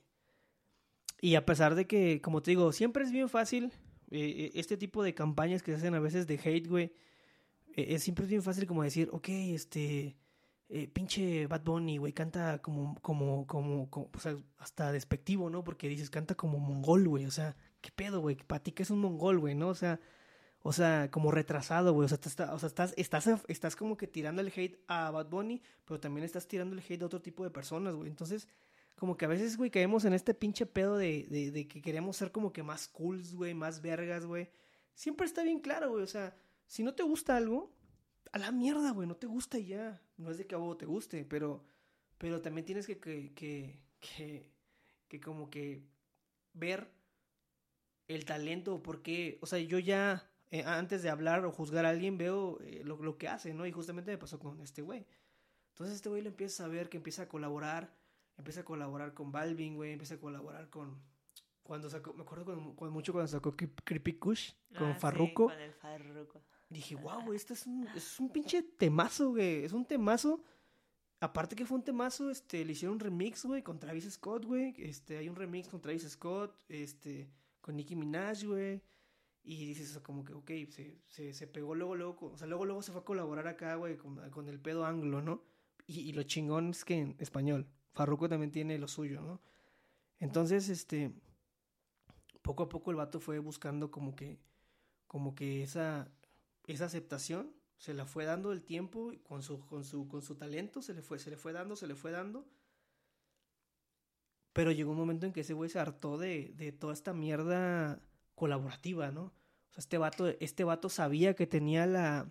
[SPEAKER 1] Y a pesar de que, como te digo, siempre es bien fácil eh, este tipo de campañas que se hacen a veces de hate, güey eh, siempre es bien fácil como decir, ok, este, eh, pinche Bad Bunny, güey, canta como, como, como, o sea, hasta despectivo, ¿no? Porque dices, canta como mongol, güey, o sea, ¿qué pedo, güey? Para ti que es un mongol, güey, ¿no? O sea, o sea, como retrasado, güey, o sea, o sea estás, estás, estás como que tirando el hate a Bad Bunny, pero también estás tirando el hate a otro tipo de personas, güey, entonces... Como que a veces, güey, caemos en este pinche pedo de, de, que queremos ser como que más cools, güey, más vergas, güey. Siempre está bien claro, güey, o sea, si no te gusta algo, a la mierda, güey, no te gusta y ya. No es de que a vos te guste, pero, pero también tienes que, que, que, que como que ver el talento, porque, o sea, yo ya eh, antes de hablar o juzgar a alguien veo eh, lo, lo, que hace, ¿no? Y justamente me pasó con este güey. Entonces este güey lo empieza a ver que empieza a colaborar, empieza a colaborar con Balvin, güey, empieza a colaborar con, cuando sacó, me acuerdo con, mucho cuando sacó Creepy Kush con
[SPEAKER 2] Ah,
[SPEAKER 1] Farruko.
[SPEAKER 2] Sí, con el Farruko.
[SPEAKER 1] Dije, wow, güey, este es un, es un pinche temazo, güey. Es un temazo. Aparte que fue un temazo, este, le hicieron un remix, güey, con Travis Scott, güey. Este, hay un remix con Travis Scott, este, con Nicki Minaj, güey. Y dices, como que, ok, se, se, se pegó luego, luego, o sea, luego, luego se fue a colaborar acá, güey, con, con el pedo anglo, ¿no? Y, y lo chingón es que en español, Farruko también tiene lo suyo, ¿no? Entonces, este, poco a poco el vato fue buscando como que, como que esa, esa aceptación se la fue dando el tiempo con su, con su, con su talento, se le fue, se le fue dando, se le fue dando. Pero llegó un momento en que ese güey se hartó de, de toda esta mierda colaborativa, ¿no? O sea, este vato, este vato sabía que tenía la.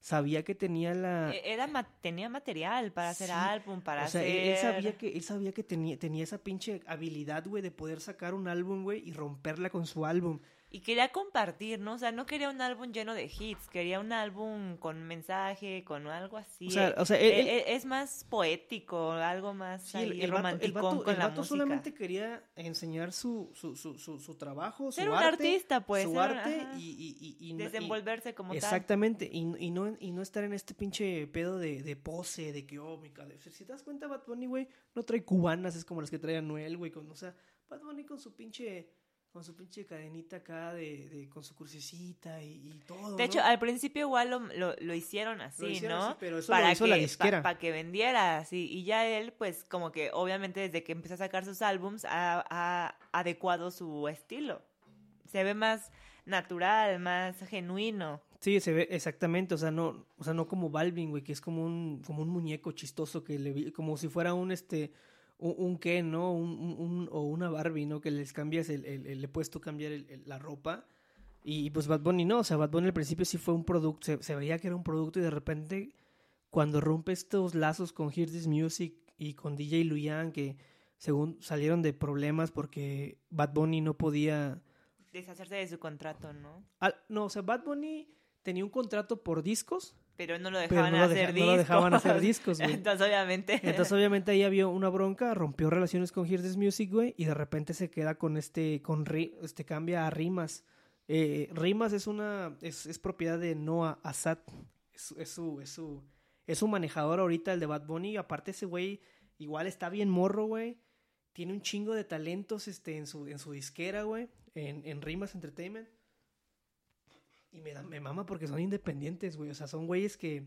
[SPEAKER 1] Sabía que tenía la.
[SPEAKER 2] E- Era tenía material para hacer
[SPEAKER 1] Sí,
[SPEAKER 2] álbum, para
[SPEAKER 1] o sea,
[SPEAKER 2] hacer...
[SPEAKER 1] él, él sabía que, él sabía que tenía, tenía esa pinche habilidad, güey, de poder sacar un álbum, güey, y romperla con su álbum.
[SPEAKER 2] Y quería compartir, ¿no? O sea, no quería un álbum lleno de hits, quería un álbum con mensaje, con algo así.
[SPEAKER 1] O sea, o sea, él-
[SPEAKER 2] eh, eh, es más poético, algo más
[SPEAKER 1] Sí,
[SPEAKER 2] ahí
[SPEAKER 1] el, el vato, el vato-
[SPEAKER 2] con
[SPEAKER 1] el
[SPEAKER 2] la música.
[SPEAKER 1] solamente quería enseñar su, su, su, su, su trabajo,
[SPEAKER 2] Ser
[SPEAKER 1] su
[SPEAKER 2] un
[SPEAKER 1] arte,
[SPEAKER 2] artista, pues,
[SPEAKER 1] su
[SPEAKER 2] ser-
[SPEAKER 1] arte
[SPEAKER 2] ajá.
[SPEAKER 1] y, y, y, y
[SPEAKER 2] Desenvolverse como tal.
[SPEAKER 1] Exactamente, y, y, no, y no estar en este pinche pedo de, de pose, de que, oh, mi. Si te das cuenta, Bad Bunny, güey, no trae cubanas, es como las que trae Anuel, güey, con, o sea, Bad Bunny con su pinche, con su pinche cadenita acá, de, de con su crucecita y, y todo,
[SPEAKER 2] De hecho, al principio igual lo, lo, lo hicieron así,
[SPEAKER 1] Lo hicieron
[SPEAKER 2] ¿no?
[SPEAKER 1] así, pero eso
[SPEAKER 2] para
[SPEAKER 1] lo hizo
[SPEAKER 2] que,
[SPEAKER 1] la disquera.
[SPEAKER 2] Para que vendiera, así. Y ya él, pues, como que obviamente desde que empezó a sacar sus álbums, ha, ha adecuado su estilo. Se ve más natural, más genuino.
[SPEAKER 1] Sí, se ve exactamente, o sea, no, o sea, no como Balvin, güey, que es como un, como un muñeco chistoso que le vi, como si fuera un este, un, un Ken, ¿no? Un, un- o una Barbie, ¿no? Que les cambias el, el- el- le puedes tú cambiar el- la ropa. Y pues Bad Bunny no, o sea, Bad Bunny al principio sí fue un producto, se, se veía que era un producto y de repente cuando rompe estos lazos con Hear This Music y con DJ Luyan, que según salieron de problemas porque Bad Bunny no podía...
[SPEAKER 2] Deshacerse de su contrato, ¿no?
[SPEAKER 1] No, o sea, Bad Bunny tenía un contrato por discos
[SPEAKER 2] Pero no lo dejaban
[SPEAKER 1] no lo
[SPEAKER 2] hacer
[SPEAKER 1] deja- no
[SPEAKER 2] discos.
[SPEAKER 1] lo dejaban hacer discos, güey.
[SPEAKER 2] Entonces, obviamente.
[SPEAKER 1] Entonces, obviamente, ahí había una bronca, rompió relaciones con Hear This Music, güey, y de repente se queda con este, con Ri- este, cambia a Rimas. Eh, Rimas es una, es, es propiedad de Noah Assad, es, es su, es su, es su manejador ahorita, el de Bad Bunny, aparte ese güey igual está bien morro, güey, tiene un chingo de talentos, este, en su, en su disquera, güey, en, en Rimas Entertainment. Y me, da- me mama porque son independientes, güey, o sea, son güeyes que,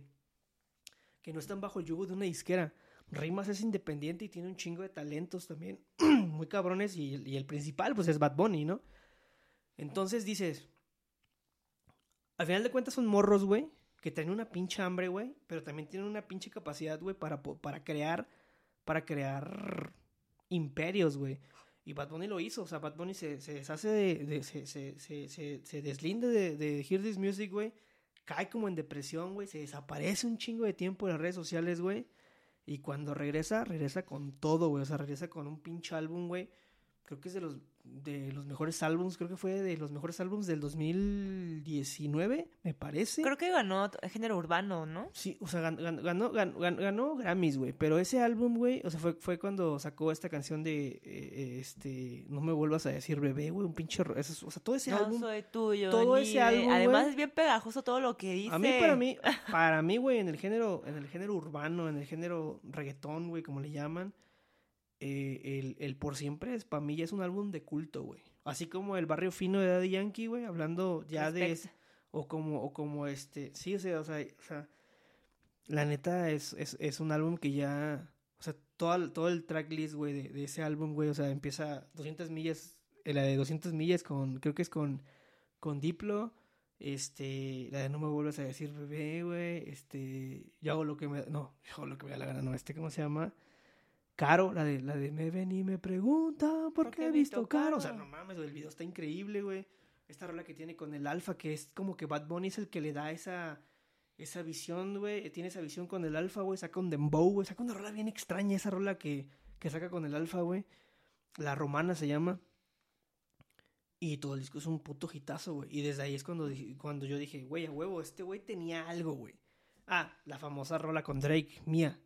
[SPEAKER 1] que no están bajo el yugo de una disquera. Rimas es independiente y tiene un chingo de talentos también, muy cabrones, y, el- principal, pues es Bad Bunny, ¿no? Entonces dices, al final de cuentas son morros, güey, que tienen una pinche hambre, güey, pero también tienen una pinche capacidad, güey, para, para crear, para crear imperios, güey. Y Bad Bunny lo hizo, o sea, Bad Bunny se, se deshace de, se, se, se, deslinda de, de Hear This Music, güey, cae como en depresión, güey, se desaparece un chingo de tiempo en las redes sociales, güey. Y cuando regresa, regresa con todo, güey. O sea, regresa con un pinche álbum, güey. creo que es de los de los mejores álbums, creo que fue de los mejores álbums del 2019, me parece.
[SPEAKER 2] Creo que ganó género urbano, ¿no?
[SPEAKER 1] Sí, o sea, gan- gan- ganó, gan- gan- ganó, Grammys, güey. Pero ese álbum, güey, o sea, fue, fue cuando sacó esta canción de, eh, eh, este, no me vuelvas a decir bebé, güey, un pinche, ro- eso es- o sea, todo ese
[SPEAKER 2] no
[SPEAKER 1] álbum.
[SPEAKER 2] soy tuyo.
[SPEAKER 1] todo
[SPEAKER 2] ni
[SPEAKER 1] ese álbum,
[SPEAKER 2] Además
[SPEAKER 1] güey.
[SPEAKER 2] es bien pegajoso todo lo que dice.
[SPEAKER 1] A mí, para mí, para mí, güey, en el género, en el género urbano, en el género reggaetón, güey, como le llaman, eh, el, el Por Siempre es, para mí ya es un álbum de culto, güey. Así como el Barrio Fino de Daddy Yankee, güey, hablando ya de... O como, o como este, sí, o sea, o sea, o sea, la neta es, es, es un álbum que ya, o sea, todo, el- todo el tracklist, güey, de, de ese álbum, güey, o sea, empieza 200 millas, eh, la de 200 millas con, creo que es con, con Diplo, este, la de no me vuelvas a decir bebé, güey, este, yo hago lo que me, no, yo hago lo que me da la gana, no, este, ¿cómo se llama? Caro, la de, la de me ven y me pregunta por qué he visto caro, o sea, no mames, el video está increíble, güey esta rola que tiene con el alfa, que es como que Bad Bunny es el que le da esa, esa visión, güey. Tiene esa visión con el alfa, güey. Saca un dembow, güey. Saca una rola bien extraña, esa rola que, que saca con el alfa, güey. La romana se llama. Y todo el disco es un puto hitazo, güey. Y desde ahí es cuando, cuando yo dije, güey, a huevo, este güey tenía algo, güey. Ah, la famosa rola con Drake, mía.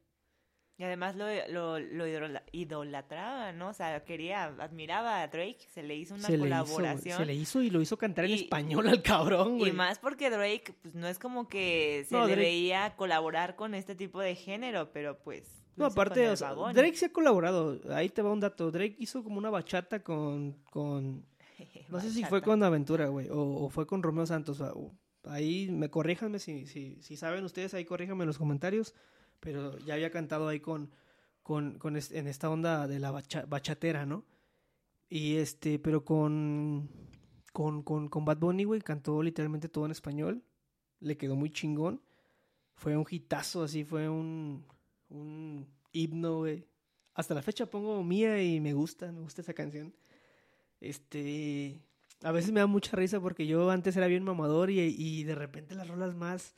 [SPEAKER 2] Y además lo, lo, lo idola- idolatraba, ¿no? O sea, quería, admiraba a Drake, se le hizo una
[SPEAKER 1] se le, hizo,
[SPEAKER 2] colaboración.
[SPEAKER 1] se le hizo y lo hizo cantar en
[SPEAKER 2] Y-
[SPEAKER 1] español al cabrón, güey.
[SPEAKER 2] Y más porque Drake, pues no es como que se
[SPEAKER 1] No,
[SPEAKER 2] le
[SPEAKER 1] Drake-
[SPEAKER 2] veía colaborar con este tipo de género, pero pues.
[SPEAKER 1] No, aparte, o sea. Drake se ha colaborado. Ahí te va un dato. Drake hizo como una bachata con. con no sé si fue con Aventura, güey. O, o fue con Romeo Santos. o- o- ahí me corríjanme si, si, si saben ustedes, ahí corríjanme en los comentarios. Pero ya había cantado ahí con. con, con en esta onda de la bacha- bachatera, ¿no? Y este, pero con. Con, con, con Bad Bunny, güey, cantó literalmente todo en español. Le quedó muy chingón. Fue un hitazo, así, fue un, un himno, güey. Hasta la fecha pongo mía y me gusta, me gusta esa canción. Este, a veces me da mucha risa porque yo antes era bien mamador y, y de repente las rolas más,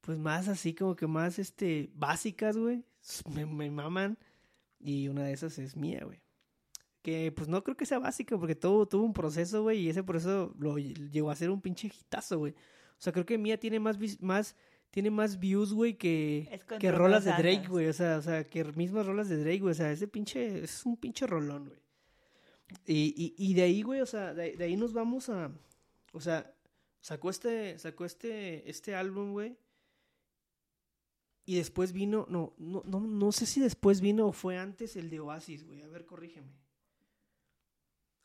[SPEAKER 1] pues más así como que más, este, básicas, güey, me, me maman. Y una de esas es mía, güey. Que pues no creo que sea básica porque todo tuvo un proceso, güey, y ese proceso lo ll- llegó a ser un pinche hitazo, güey. O sea, creo que Mía tiene más, más, tiene más views, güey, que, que rolas de Drake, güey. O sea, o sea, que mismas rolas de Drake, güey. O sea, ese pinche, es un pinche rolón, güey. Y, y, y de ahí, güey, o sea, de, de ahí nos vamos a, o sea, sacó este, sacó este, este álbum, güey. Y después vino, no, no, no, no sé si después vino o fue antes el de Oasis, güey. A ver, corrígeme.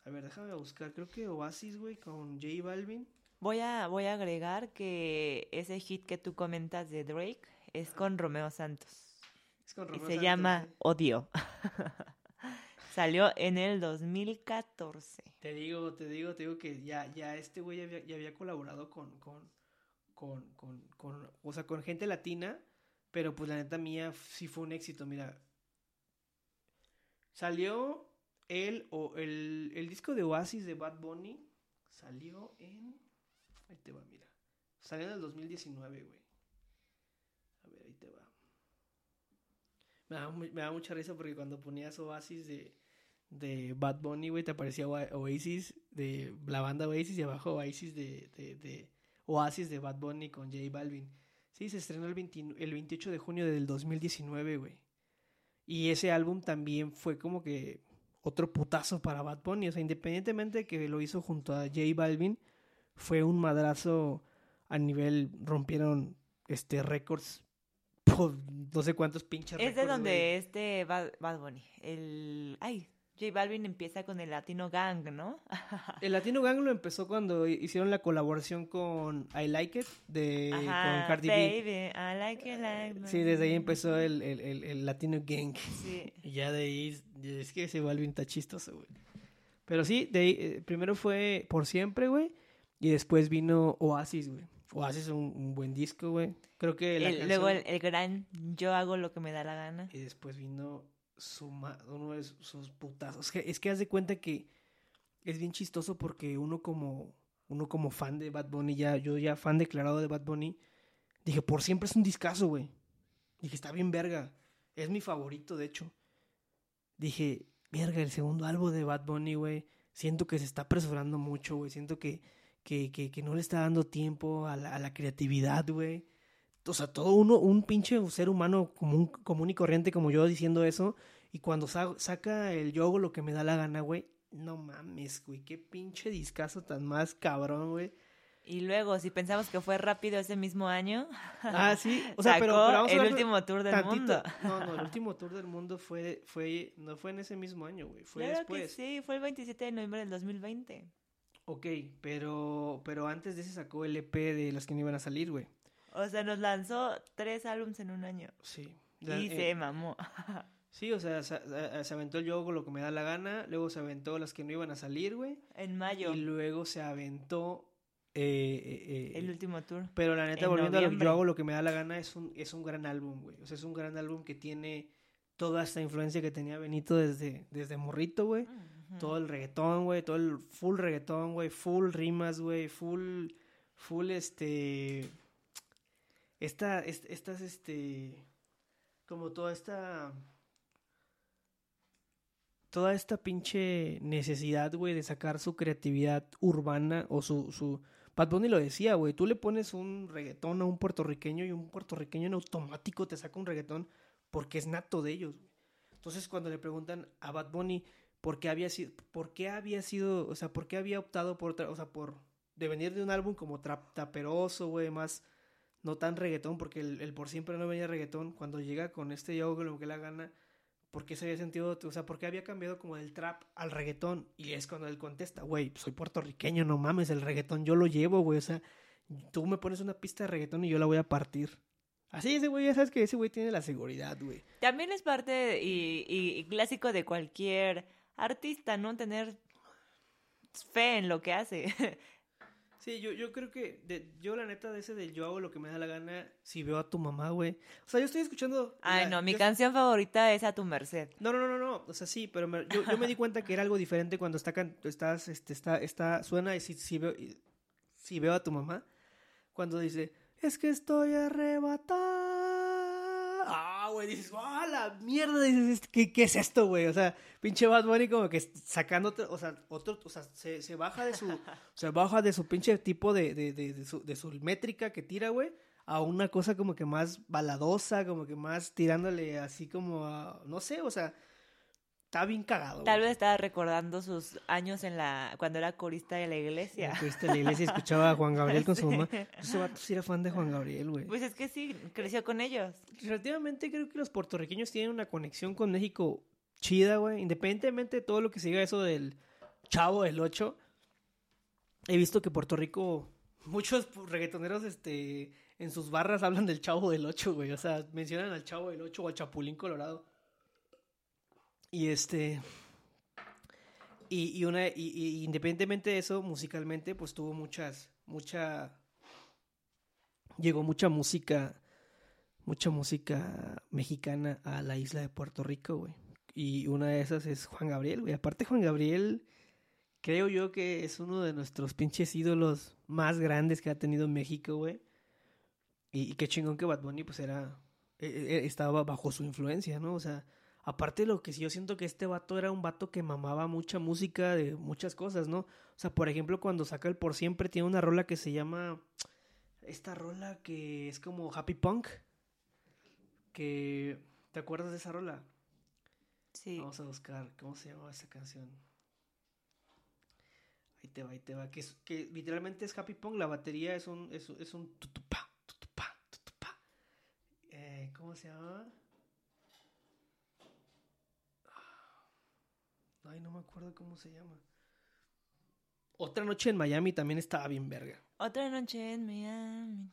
[SPEAKER 1] A ver, déjame buscar. Creo que Oasis, güey, con J Balvin.
[SPEAKER 2] Voy a, voy a agregar que ese hit que tú comentas de Drake es con Romeo Santos.
[SPEAKER 1] Es con
[SPEAKER 2] Y
[SPEAKER 1] Romeo
[SPEAKER 2] se
[SPEAKER 1] Santos,
[SPEAKER 2] llama. Odio. Salió en el 2014.
[SPEAKER 1] Te digo, te digo, te digo que ya, ya este güey ya había, ya había colaborado con, con, con, con, o sea, con gente latina, pero pues la neta mía sí fue un éxito, mira. Salió el, o el, el disco de Oasis de Bad Bunny, salió en, ahí te va, mira. Salió en el 2019, güey. A ver, ahí te va. Me da, me da mucha risa porque cuando ponías Oasis de, de Bad Bunny, güey, te aparecía Oa- Oasis de la banda Oasis y abajo Oasis de, de, de- Oasis de Bad Bunny con J Balvin. Sí, se estrenó el, 20 el 28 de junio del 2019, güey. Y ese álbum también fue como que otro putazo para Bad Bunny. O sea, independientemente de que lo hizo junto a J Balvin, fue un madrazo a nivel, rompieron este récords, por no sé cuántos pinches
[SPEAKER 2] Es de donde
[SPEAKER 1] güey.
[SPEAKER 2] este Bad, Bad Bunny, el... Ay, J Balvin empieza con el Latino Gang, ¿no?
[SPEAKER 1] El Latino Gang lo empezó cuando hicieron la colaboración con I Like It de con Cardi B.
[SPEAKER 2] baby, I like it like
[SPEAKER 1] Sí, desde ahí empezó el, el, el, el Latino Gang.
[SPEAKER 2] Sí.
[SPEAKER 1] Y ya de ahí, es que ese Balvin está chistoso, güey. Pero sí, de ahí, eh, primero fue Por Siempre, güey. Y después vino Oasis, güey. Oasis es un, un buen disco, güey. Creo que la
[SPEAKER 2] El-
[SPEAKER 1] canción-
[SPEAKER 2] luego el, el gran Yo hago lo que me da la gana.
[SPEAKER 1] Y después vino su uno de sus putazos. Es que, es que haz de cuenta que es bien chistoso porque uno como uno como fan de Bad Bunny, ya, yo ya fan declarado de Bad Bunny, dije, por siempre es un discazo, güey. Dije, está bien verga. Es mi favorito, de hecho. Dije, verga, el segundo álbum de Bad Bunny, güey, siento que se está apresurando mucho, güey. Siento que, que, que, que no le está dando tiempo a la, a la creatividad, güey. O sea, todo uno, un pinche ser humano común, común y corriente como yo diciendo eso. Y cuando sa- saca el yo hago lo que me da la gana, güey. No mames, güey. Qué pinche discazo tan más cabrón, güey.
[SPEAKER 2] Y luego, si pensamos que fue rápido ese mismo año,
[SPEAKER 1] Ah, sí. O sea, pero, vamos
[SPEAKER 2] el último tour del
[SPEAKER 1] tantito.
[SPEAKER 2] mundo.
[SPEAKER 1] No, no, el último tour del mundo fue, fue, no fue en ese mismo año, güey. Fue
[SPEAKER 2] Claro
[SPEAKER 1] después.
[SPEAKER 2] que sí, fue el 27 de noviembre del 2020.
[SPEAKER 1] Ok, pero, pero antes de ese sacó el EP de las que no iban a salir, güey.
[SPEAKER 2] O sea, nos lanzó tres álbumes en un año.
[SPEAKER 1] Sí. La-
[SPEAKER 2] Y
[SPEAKER 1] eh,
[SPEAKER 2] se mamó.
[SPEAKER 1] Sí, o sea, se, aventó el yo hago lo que me da la gana, luego se aventó las que no iban a salir, güey.
[SPEAKER 2] En mayo,
[SPEAKER 1] Y luego se aventó... eh, eh, eh,
[SPEAKER 2] el último tour.
[SPEAKER 1] Pero la neta,
[SPEAKER 2] en
[SPEAKER 1] volviendo a lo que
[SPEAKER 2] noviembre.
[SPEAKER 1] yo hago lo que me da la gana, es un, es un gran álbum, güey. O sea, es un gran álbum que tiene toda esta influencia que tenía Benito desde, desde morrito, güey. Todo el reggaetón, güey, todo el full reggaetón, güey, full rimas, güey, full, full, este, esta, est- estas, este, como toda esta, toda esta pinche necesidad, güey, de sacar su creatividad urbana o su, su, Bunny lo decía, güey, tú le pones un reggaetón a un puertorriqueño y un puertorriqueño en automático te saca un reggaetón porque es nato de ellos, güey. Entonces, cuando le preguntan a Bad Bunny por qué había sido, por qué había sido, o sea, por qué había optado por otra, o sea, por de venir de un álbum como trap, taperoso, güey, más no tan reggaetón, porque el, por siempre no venía reggaetón, cuando llega con este yo lo que la gana, ¿por qué se había sentido, o sea, por qué había cambiado como del trap al reggaetón? Y es cuando él contesta, güey, soy puertorriqueño, no mames, el reggaetón yo lo llevo, güey, o sea, tú me pones una pista de reggaetón y yo la voy a partir. Así ese güey, ya sabes que ese güey tiene la seguridad, güey.
[SPEAKER 2] También es parte y clásico de cualquier artista, ¿no? Tener fe en lo que hace.
[SPEAKER 1] Sí, yo, yo creo que de- yo la neta de ese del yo hago lo que me da la gana si veo a tu mamá, güey. O sea, yo estoy escuchando...
[SPEAKER 2] Ay,
[SPEAKER 1] la-
[SPEAKER 2] no, mi
[SPEAKER 1] yo-
[SPEAKER 2] canción favorita es A tu merced.
[SPEAKER 1] No, no, no, no, no, o sea, sí, pero me- yo, yo me di cuenta que era algo diferente cuando está, can- estás, este, está, está, suena y si, si veo, y- si veo a tu mamá, cuando dice, es que estoy arrebatada. Ah, güey, dices, ah, la mierda, dices, ¿qué, qué es esto, güey? O sea, pinche Bad Bunny como que sacándote, o sea, otro, o sea, se, se baja de su, se baja de su pinche tipo de, de, de, de su, de su métrica que tira, güey, a una cosa como que más baladosa, como que más tirándole así como a, no sé, o sea, está bien cagado.
[SPEAKER 2] Tal
[SPEAKER 1] güey.
[SPEAKER 2] vez estaba recordando sus años en la cuando era corista de la iglesia.
[SPEAKER 1] Que este, la iglesia escuchaba a Juan Gabriel con su mamá. Ese vato sí era fan de Juan Gabriel, güey.
[SPEAKER 2] Pues es que sí, creció con ellos.
[SPEAKER 1] Relativamente creo que los puertorriqueños tienen una conexión con México chida, güey. Independientemente de todo lo que se diga eso del chavo del 8. He visto que Puerto Rico, muchos reggaetoneros, este, en sus barras hablan del chavo del 8, güey. O sea, mencionan al chavo del 8 o al chapulín colorado. Y este... Y, y una, y, y independientemente de eso, musicalmente, pues tuvo muchas, mucha... Llegó mucha música mucha música mexicana a la isla de Puerto Rico, güey. Y una de esas es Juan Gabriel, güey. Aparte Juan Gabriel, creo yo que es uno de nuestros pinches ídolos más grandes que ha tenido México, güey. Y, qué chingón que Bad Bunny, pues era, eh, estaba bajo su influencia, ¿no? O sea, aparte de lo que sí, yo siento que este vato era un vato que mamaba mucha música de muchas cosas, ¿no? O sea, por ejemplo, cuando saca el Por Siempre, tiene una rola que se llama... Esta rola que es como Happy Punk que ¿te acuerdas de esa rola?
[SPEAKER 2] Sí.
[SPEAKER 1] Vamos a buscar cómo se llamaba esa canción. Ahí te va, ahí te va, que, es, que literalmente es Happy Punk, la batería es un es, es un tutupá, tutupá, tutupá. Eh, ¿cómo se llama? Ay, no me acuerdo cómo se llama. Otra noche en Miami también estaba bien verga.
[SPEAKER 2] Otra noche en Miami.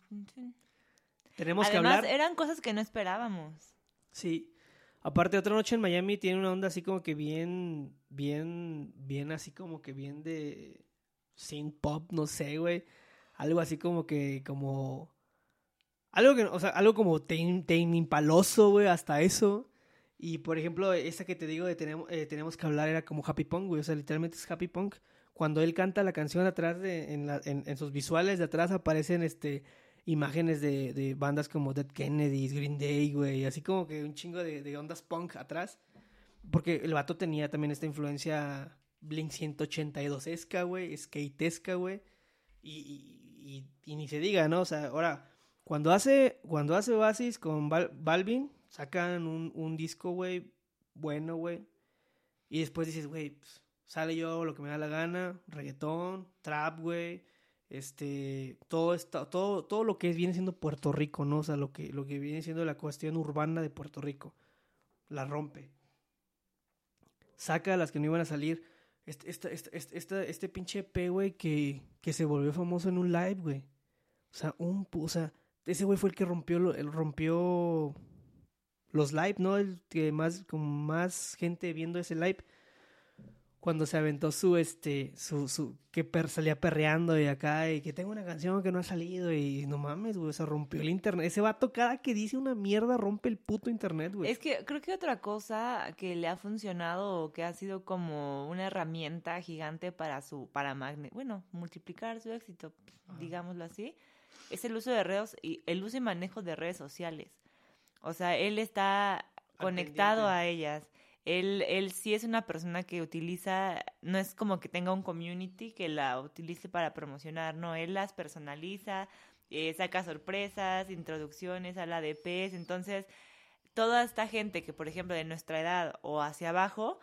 [SPEAKER 1] Tenemos que
[SPEAKER 2] Además,
[SPEAKER 1] hablar.
[SPEAKER 2] eran cosas que no esperábamos.
[SPEAKER 1] Sí. Aparte, otra noche en Miami tiene una onda así como que bien, bien, bien así como que bien de synth pop, no sé, güey. Algo así como que, como... Algo que, o sea, algo como Tame, Tame Impaloso, güey, hasta eso. Y, por ejemplo, esa que te digo de tenemos, eh, tenemos que hablar era como Happy Punk, güey. O sea, literalmente es Happy Punk. Cuando él canta la canción atrás, de, en, en, sus visuales de atrás aparecen, este imágenes de, de bandas como Dead Kennedys, Green Day, güey, así como que un chingo de, de ondas punk atrás. porque el vato tenía también esta influencia Blink 182esca, güey, skatesca, güey. Y, y, ni se diga, ¿no? O sea, ahora, cuando hace, cuando hace Oasis con Balvin, sacan un, un disco, güey, bueno, güey. Y después dices, güey, pues, sale yo lo que me da la gana, reggaetón, trap, güey, este, todo esto, todo, todo lo que viene siendo Puerto Rico, ¿no? O sea, lo que, lo que viene siendo la cuestión urbana de Puerto Rico, la rompe. Saca las que no iban a salir. Este, este, este, este, pinche P, güey, que, que se volvió famoso en un live, güey. O sea, un, o sea, ese güey fue el que rompió, el rompió los live, ¿no? El que más, con más gente viendo ese live cuando se aventó su, este, su, su, que salía perreando y acá, y que tengo una canción que no ha salido, y no mames, güey, se rompió el internet. Ese vato cada que dice una mierda rompe el puto internet, güey.
[SPEAKER 2] Es que creo que otra cosa que le ha funcionado, que ha sido como una herramienta gigante para su, para magne, bueno, multiplicar su éxito, digámoslo así, es el uso de redes, y el uso y manejo de redes sociales. O sea, él está conectado a ellas. Él, él sí es una persona que utiliza, no es como que tenga un community que la utilice para promocionar, no, él las personaliza, eh, saca sorpresas, introducciones, a la de pez, entonces toda esta gente que por ejemplo de nuestra edad o hacia abajo,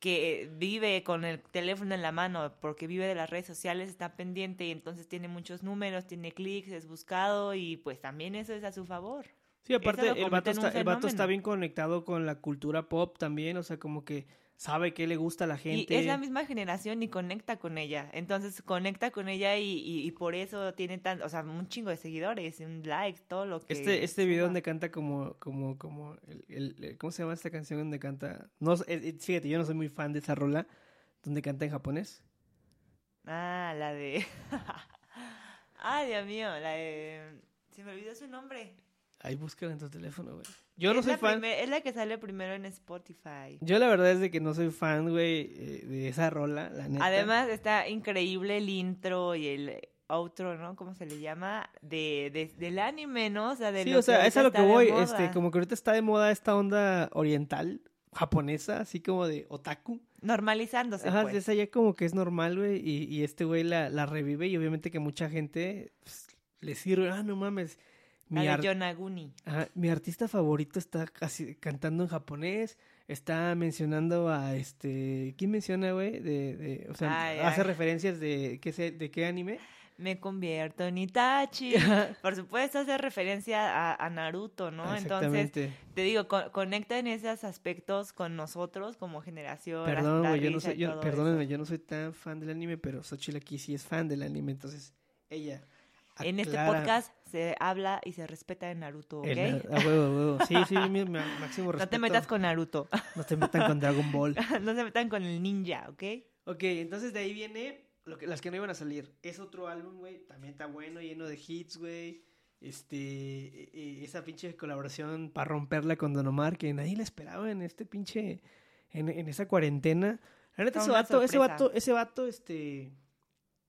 [SPEAKER 2] que vive con el teléfono en la mano porque vive de las redes sociales, está pendiente y entonces tiene muchos números, tiene clics, es buscado y pues también eso es a su favor.
[SPEAKER 1] Sí, aparte el vato, está, el vato está bien conectado con la cultura pop también, o sea, como que sabe qué le gusta a la gente.
[SPEAKER 2] Y es la misma generación y conecta con ella. Entonces conecta con ella y, y, por eso tiene tan, o sea, un chingo de seguidores, un like, todo lo que.
[SPEAKER 1] Este, este video donde canta como, como, como, el, el, ¿cómo se llama esta canción donde canta? No, eh, eh, fíjate, yo no soy muy fan de esa rola, donde canta en japonés.
[SPEAKER 2] Ah, la de. Ay, Dios mío, la de. Se me olvidó su nombre.
[SPEAKER 1] Ahí búscala en tu teléfono, güey. Yo no soy fan.
[SPEAKER 2] es la que sale primero en Spotify.
[SPEAKER 1] Yo la verdad es de que no soy fan, güey, eh, de esa rola, la neta.
[SPEAKER 2] Además está increíble el intro y el outro, ¿no? ¿Cómo se le llama? De, del anime, ¿no? O sea, de
[SPEAKER 1] Sí, o sea, es a lo que voy, este, como que ahorita está de moda esta onda oriental, japonesa, así como de otaku.
[SPEAKER 2] Normalizándose,
[SPEAKER 1] Ajá, pues. esa ya como que es normal, güey, y, y este güey la, la revive y obviamente que mucha gente pues, le sirve, ah, no mames
[SPEAKER 2] mi Yonaguni.
[SPEAKER 1] mi artista favorito está casi cantando en japonés, está mencionando a este, ¿quién menciona, güey? De, de, o sea, hace referencias de qué de qué anime.
[SPEAKER 2] Me convierto en Itachi. Por supuesto, hace referencia a, Naruto, ¿no? Entonces, te digo, conecta en esos aspectos con nosotros como generación.
[SPEAKER 1] Perdón, güey, yo no soy, yo, perdónenme, yo no soy tan fan del anime, pero Xochitl aquí sí es fan del anime, entonces ella
[SPEAKER 2] en este podcast se habla y se respeta en Naruto, ¿ok?
[SPEAKER 1] a huevo, a huevo. Sí, sí, mi, máximo respeto.
[SPEAKER 2] No te metas con Naruto.
[SPEAKER 1] No te metan con Dragon Ball.
[SPEAKER 2] no se metan con el ninja, ¿ok?
[SPEAKER 1] Ok, entonces de ahí viene lo que, las que no iban a salir. Es otro álbum, güey. También está bueno, lleno de hits, güey. Este, e, e, esa pinche colaboración para romperla con Don Omar, que nadie la esperaba en este pinche, en, en esa cuarentena. La neta, ese vato, ese vato, ese vato, este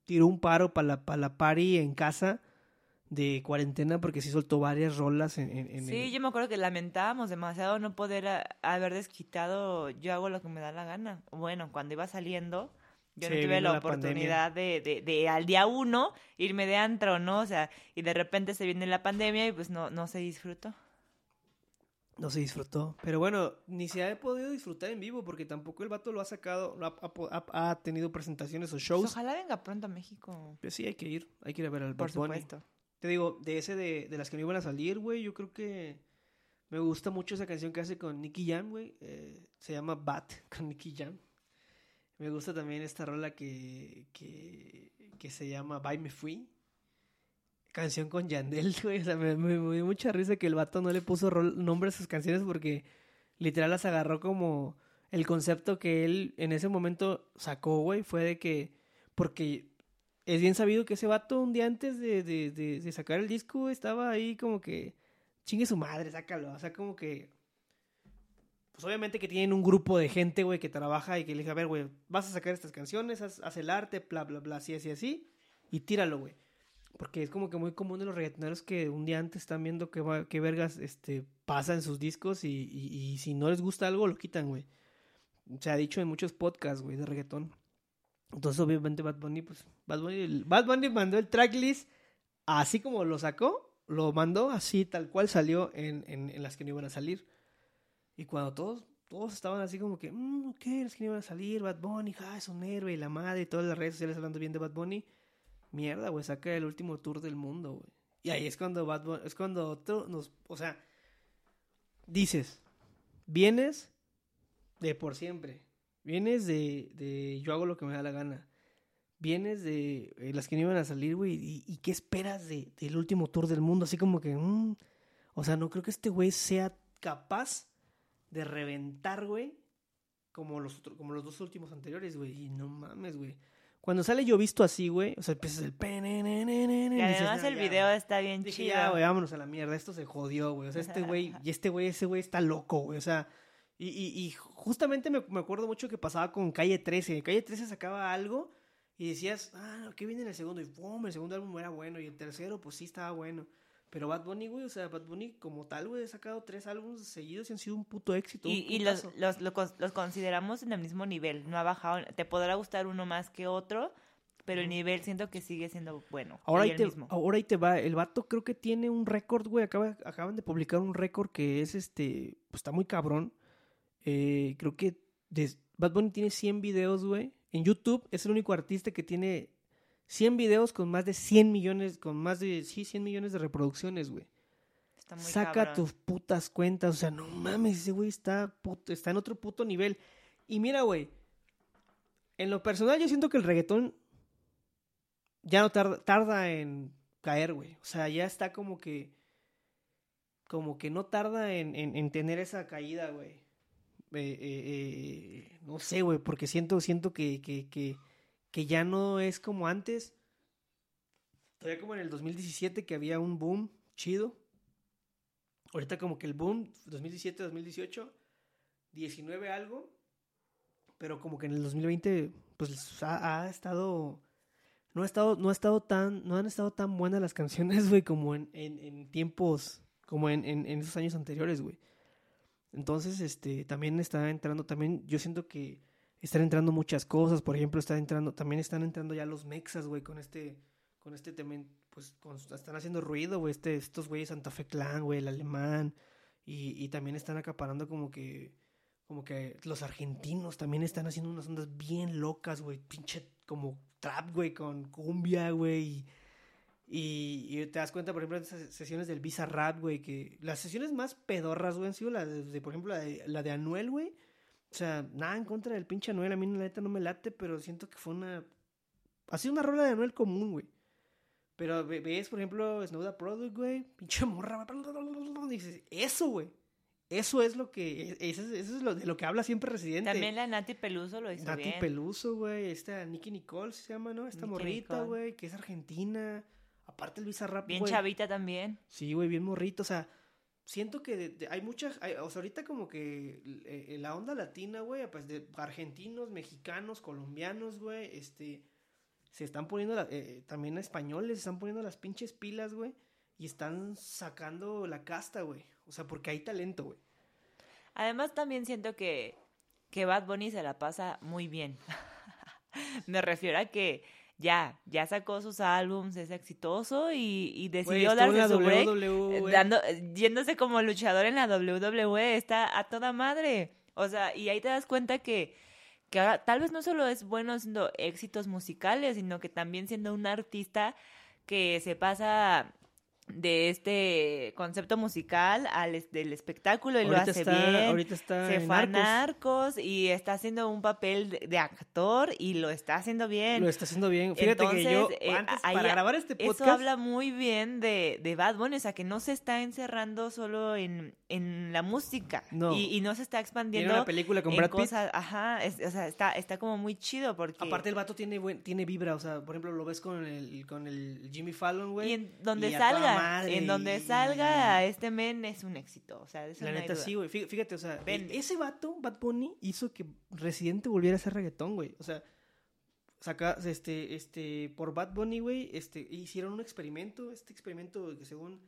[SPEAKER 1] tiró un paro para la, para la party en casa de cuarentena porque sí soltó varias rolas en, en,
[SPEAKER 2] Sí, yo me acuerdo que lamentábamos demasiado no poder haber desquitado yo hago lo que me da la gana. Bueno, cuando iba saliendo, yo no tuve la, oportunidad de, de, de, al día uno irme de antro, ¿no? O sea, y de repente se viene la pandemia y pues no, no se disfrutó.
[SPEAKER 1] No se disfrutó. Pero bueno, ni se ha podido disfrutar en vivo porque tampoco el vato lo ha sacado, ha, ha, tenido presentaciones o shows.
[SPEAKER 2] ojalá venga pronto a México.
[SPEAKER 1] Pues sí, hay que ir, hay que ir a ver al
[SPEAKER 2] Por supuesto.
[SPEAKER 1] Te digo, de ese de, de las que no iban a salir, güey, yo creo que me gusta mucho esa canción que hace con Nicky Jam, güey. Eh, se llama Bat con Nicky Jam. Me gusta también esta rola que, que, que se llama Bye Me Fui canción con Yandel, güey. O sea, me, dio mucha risa que el vato no le puso nombre a sus canciones porque literal las agarró como el concepto que él en ese momento sacó, güey, fue de que, porque es bien sabido que ese vato un día antes de, de, de, sacar el disco estaba ahí como que, chingue su madre, sácalo. O sea, como que, pues obviamente que tienen un grupo de gente, güey, que trabaja y que le dice, a ver, güey, vas a sacar estas canciones, haz, el arte, bla, bla, bla, así, así, así, y tíralo, güey. Porque es como que muy común de los reggaetoneros que un día antes están viendo qué, qué vergas este, pasa en sus discos y, y, si no les gusta algo lo quitan, güey. se ha dicho en muchos podcasts, güey, de reggaetón. Entonces, obviamente, Bad Bunny, pues, Bad Bunny, Bad Bunny mandó el tracklist así como lo sacó, lo mandó así, tal cual salió en, en, en las que no iban a salir. Y cuando todos, todos estaban así como que, mmm, ok, las que no iban a salir, Bad Bunny, ja, es un héroe, y la madre, y todas las redes sociales hablando bien de Bad Bunny, mierda, güey, saca el último tour del mundo, güey. Y ahí es cuando Bad Bunny, es cuando otro nos, o sea, dices, vienes de por siempre, vienes de, de yo hago lo que me da la gana, vienes de eh, las que no iban a salir, güey, y, y, qué esperas de, del último tour del mundo, así como que, mm, o sea, no creo que este güey sea capaz de reventar, güey, como los, otros, como los dos últimos anteriores, güey, y no mames, güey. Cuando sale yo visto así, güey, o sea, empiezas el
[SPEAKER 2] Y además el video está bien chido.
[SPEAKER 1] Ya, güey, vámonos a la mierda, esto se jodió, güey. O sea, este güey, y este güey, ese güey está loco, güey. O sea, y, y, y justamente me, me, acuerdo mucho que pasaba con Calle 13. Calle 13 sacaba algo y decías, ah, ¿qué viene en el segundo? Y pum, el segundo álbum era bueno. Y el tercero, pues sí estaba bueno. Pero Bad Bunny, güey, o sea, Bad Bunny como tal, güey, ha sacado tres álbumes seguidos y han sido un puto éxito.
[SPEAKER 2] Y, y los, los, los, los, consideramos en el mismo nivel, no ha bajado. Te podrá gustar uno más que otro, pero el nivel siento que sigue siendo bueno.
[SPEAKER 1] Ahora ahí, te, mismo. ahora ahí te va. El vato creo que tiene un récord, güey. Acaba, acaban de publicar un récord que es este. Pues está muy cabrón. Eh, creo que Bad Bunny tiene 100 videos, güey. En YouTube es el único artista que tiene 100 videos con más de 100 millones, con más de, sí, 100 millones de reproducciones, güey. Saca
[SPEAKER 2] cabrón.
[SPEAKER 1] tus putas cuentas, o sea, no mames, ese güey está, está en otro puto nivel. Y mira, güey, en lo personal yo siento que el reggaetón ya no tarda, tarda en caer, güey. O sea, ya está como que, como que no tarda en, en, en tener esa caída, güey. Eh, eh, eh, no sé, güey, porque siento, siento que, que, que que ya no es como antes. Todavía como en el 2017 que había un boom chido. Ahorita como que el boom 2017, 2018, 19 algo, pero como que en el 2020 pues ha, ha estado no ha estado no ha estado tan no han estado tan buenas las canciones, güey, como en, en, en, tiempos como en, en, en esos años anteriores, güey. Entonces, este, también está entrando, también yo siento que están entrando muchas cosas, por ejemplo, están entrando, también están entrando ya los mexas, güey, con este, con este también, pues, con, están haciendo ruido, güey, este, estos güeyes Santa Fe Clan, güey, el alemán, y, y también están acaparando como que, como que los argentinos también están haciendo unas ondas bien locas, güey, pinche como trap, güey, con cumbia, güey, y, y, te das cuenta, por ejemplo, de esas sesiones del Visa Rap, güey, que las sesiones más pedorras, güey, han sido la de, de por ejemplo, la de, la de Anuel, güey, o sea, nada en contra del pinche Anuel, a mí la neta no me late, pero siento que fue una... Ha sido una rola de Anuel común, güey. Pero ves, por ejemplo, Snowda Product, güey, pinche morra, dices, eso, güey. Eso es lo que, eso es, eso es lo, de lo que habla siempre Residente.
[SPEAKER 2] También la Nati Peluso lo hizo
[SPEAKER 1] Nati
[SPEAKER 2] bien.
[SPEAKER 1] Peluso, güey, esta Nicky Nicole se llama, ¿no? Esta
[SPEAKER 2] Nicki
[SPEAKER 1] morrita, güey, que es argentina. Aparte el Bizarrap,
[SPEAKER 2] Bien
[SPEAKER 1] güey.
[SPEAKER 2] chavita también.
[SPEAKER 1] Sí, güey, bien morrito, o sea, siento que de, de, hay muchas, hay, o sea, ahorita como que eh, la onda latina, güey, pues de argentinos, mexicanos, colombianos, güey, este, se están poniendo, la, eh, también españoles, se están poniendo las pinches pilas, güey, y están sacando la casta, güey, o sea, porque hay talento, güey.
[SPEAKER 2] Además también siento que, que Bad Bunny se la pasa muy bien. Me refiero a que ya, ya sacó sus álbums, es exitoso y, y decidió
[SPEAKER 1] en
[SPEAKER 2] darse su break,
[SPEAKER 1] WWE,
[SPEAKER 2] eh,
[SPEAKER 1] güey.
[SPEAKER 2] dando, eh, yéndose como luchador en la WWE, está a toda madre. O sea, y ahí te das cuenta que, que ahora tal vez no solo es bueno haciendo éxitos musicales, sino que también siendo un artista que se pasa de este concepto musical al del espectáculo y lo hace
[SPEAKER 1] está,
[SPEAKER 2] bien
[SPEAKER 1] ahorita está
[SPEAKER 2] se fue a
[SPEAKER 1] Narcos.
[SPEAKER 2] Narcos y está haciendo un papel de, de actor y lo está haciendo bien.
[SPEAKER 1] Lo está haciendo bien. Fíjate que yo,
[SPEAKER 2] Entonces, eh,
[SPEAKER 1] antes,
[SPEAKER 2] ahí
[SPEAKER 1] para grabar este podcast,
[SPEAKER 2] Eso habla muy bien de, de Bad Bunny, o sea, que no se está encerrando solo en, en la música
[SPEAKER 1] No.
[SPEAKER 2] y, y no se está
[SPEAKER 1] tiene
[SPEAKER 2] expandiendo
[SPEAKER 1] una película con
[SPEAKER 2] en
[SPEAKER 1] Brad Pitt.
[SPEAKER 2] cosas, ajá, es- o sea, está, está como muy chido porque...
[SPEAKER 1] Aparte el vato tiene buen, tiene vibra, o sea, por ejemplo, lo ves con el, con el Jimmy Fallon, güey.
[SPEAKER 2] y en donde
[SPEAKER 1] y
[SPEAKER 2] salga,
[SPEAKER 1] madre,
[SPEAKER 2] en donde salga este men es un éxito, o sea, eso
[SPEAKER 1] La
[SPEAKER 2] no hay
[SPEAKER 1] neta
[SPEAKER 2] duda.
[SPEAKER 1] sí, güey. Fí- Fíjate, o sea,
[SPEAKER 2] Vende.
[SPEAKER 1] e- ese vato, Bad Bunny, hizo que Residente volviera a hacer reggaetón, güey. O sea, saca, este, este, por Bad Bunny, güey, este, hicieron un experimento, este experimento que según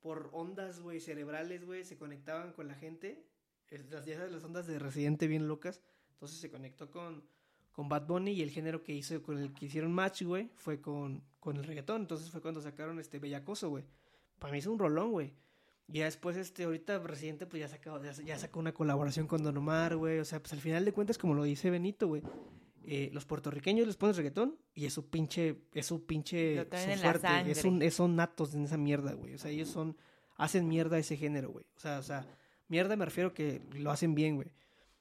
[SPEAKER 1] por ondas, güey, cerebrales, güey, se conectaban con la gente. Las, ya sabes, las ondas de Residente bien locas. Entonces se conectó con, con Bad Bunny y el género que hizo, con el que hicieron match, güey, fue con, con el reggaetón. Entonces fue cuando sacaron este Bellacoso, güey. Para mí es un rolón, güey. Y ya después, este, ahorita Residente, pues ya sacó, ya, ya sacó una colaboración con Don Omar, güey. O sea, pues al final de cuentas, como lo dice Benito, güey. eh, los puertorriqueños les ponen reggaetón y es su pinche, es su pinche su fuerte, es un, es- son natos en esa mierda, güey. O sea, ellos son, hacen mierda ese género, güey. O sea, o sea, mierda me refiero que lo hacen bien, güey.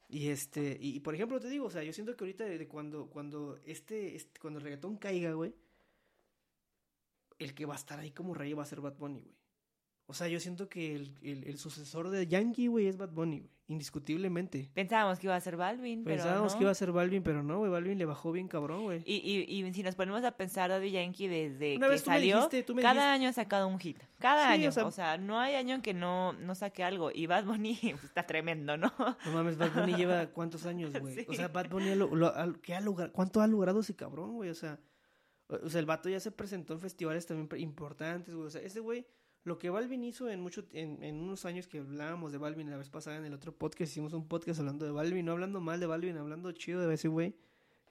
[SPEAKER 1] Y este, y, y por ejemplo te digo, o sea, yo siento que ahorita de, de cuando, cuando este, este, cuando el reggaetón caiga, güey, el que va a estar ahí como rey va a ser Bad Bunny, güey. O sea, yo siento que el, el, el sucesor de Yankee, güey, es Bad Bunny, güey. Indiscutiblemente.
[SPEAKER 2] Pensábamos que iba a ser Balvin, pero
[SPEAKER 1] Pensábamos
[SPEAKER 2] no.
[SPEAKER 1] que iba a ser Balvin, pero no, güey. Balvin le bajó bien cabrón, güey.
[SPEAKER 2] Y, y, y si nos ponemos a pensar, Daddy Yankee desde
[SPEAKER 1] Una
[SPEAKER 2] que
[SPEAKER 1] vez tú me
[SPEAKER 2] salió,
[SPEAKER 1] dijiste, tú me
[SPEAKER 2] cada
[SPEAKER 1] dijiste-
[SPEAKER 2] año ha sacado un hit. Cada
[SPEAKER 1] Sí,
[SPEAKER 2] año.
[SPEAKER 1] o sea-
[SPEAKER 2] O sea, no hay año en que no, no saque algo. Y Bad Bunny pues, está tremendo, ¿no?
[SPEAKER 1] No mames, Bad Bunny lleva cuántos años, güey. O sea, Bad Bunny, lo- lo- ¿qué ha lograr- ¿cuánto ha logrado ese cabrón, güey? O sea, o sea, el vato ya se presentó en festivales también importantes, güey. O sea, ese güey, lo que Balvin hizo en mucho, en, en unos años que hablábamos de Balvin la vez pasada en el otro podcast, hicimos un podcast hablando de Balvin, no hablando mal de Balvin, hablando chido de ese güey.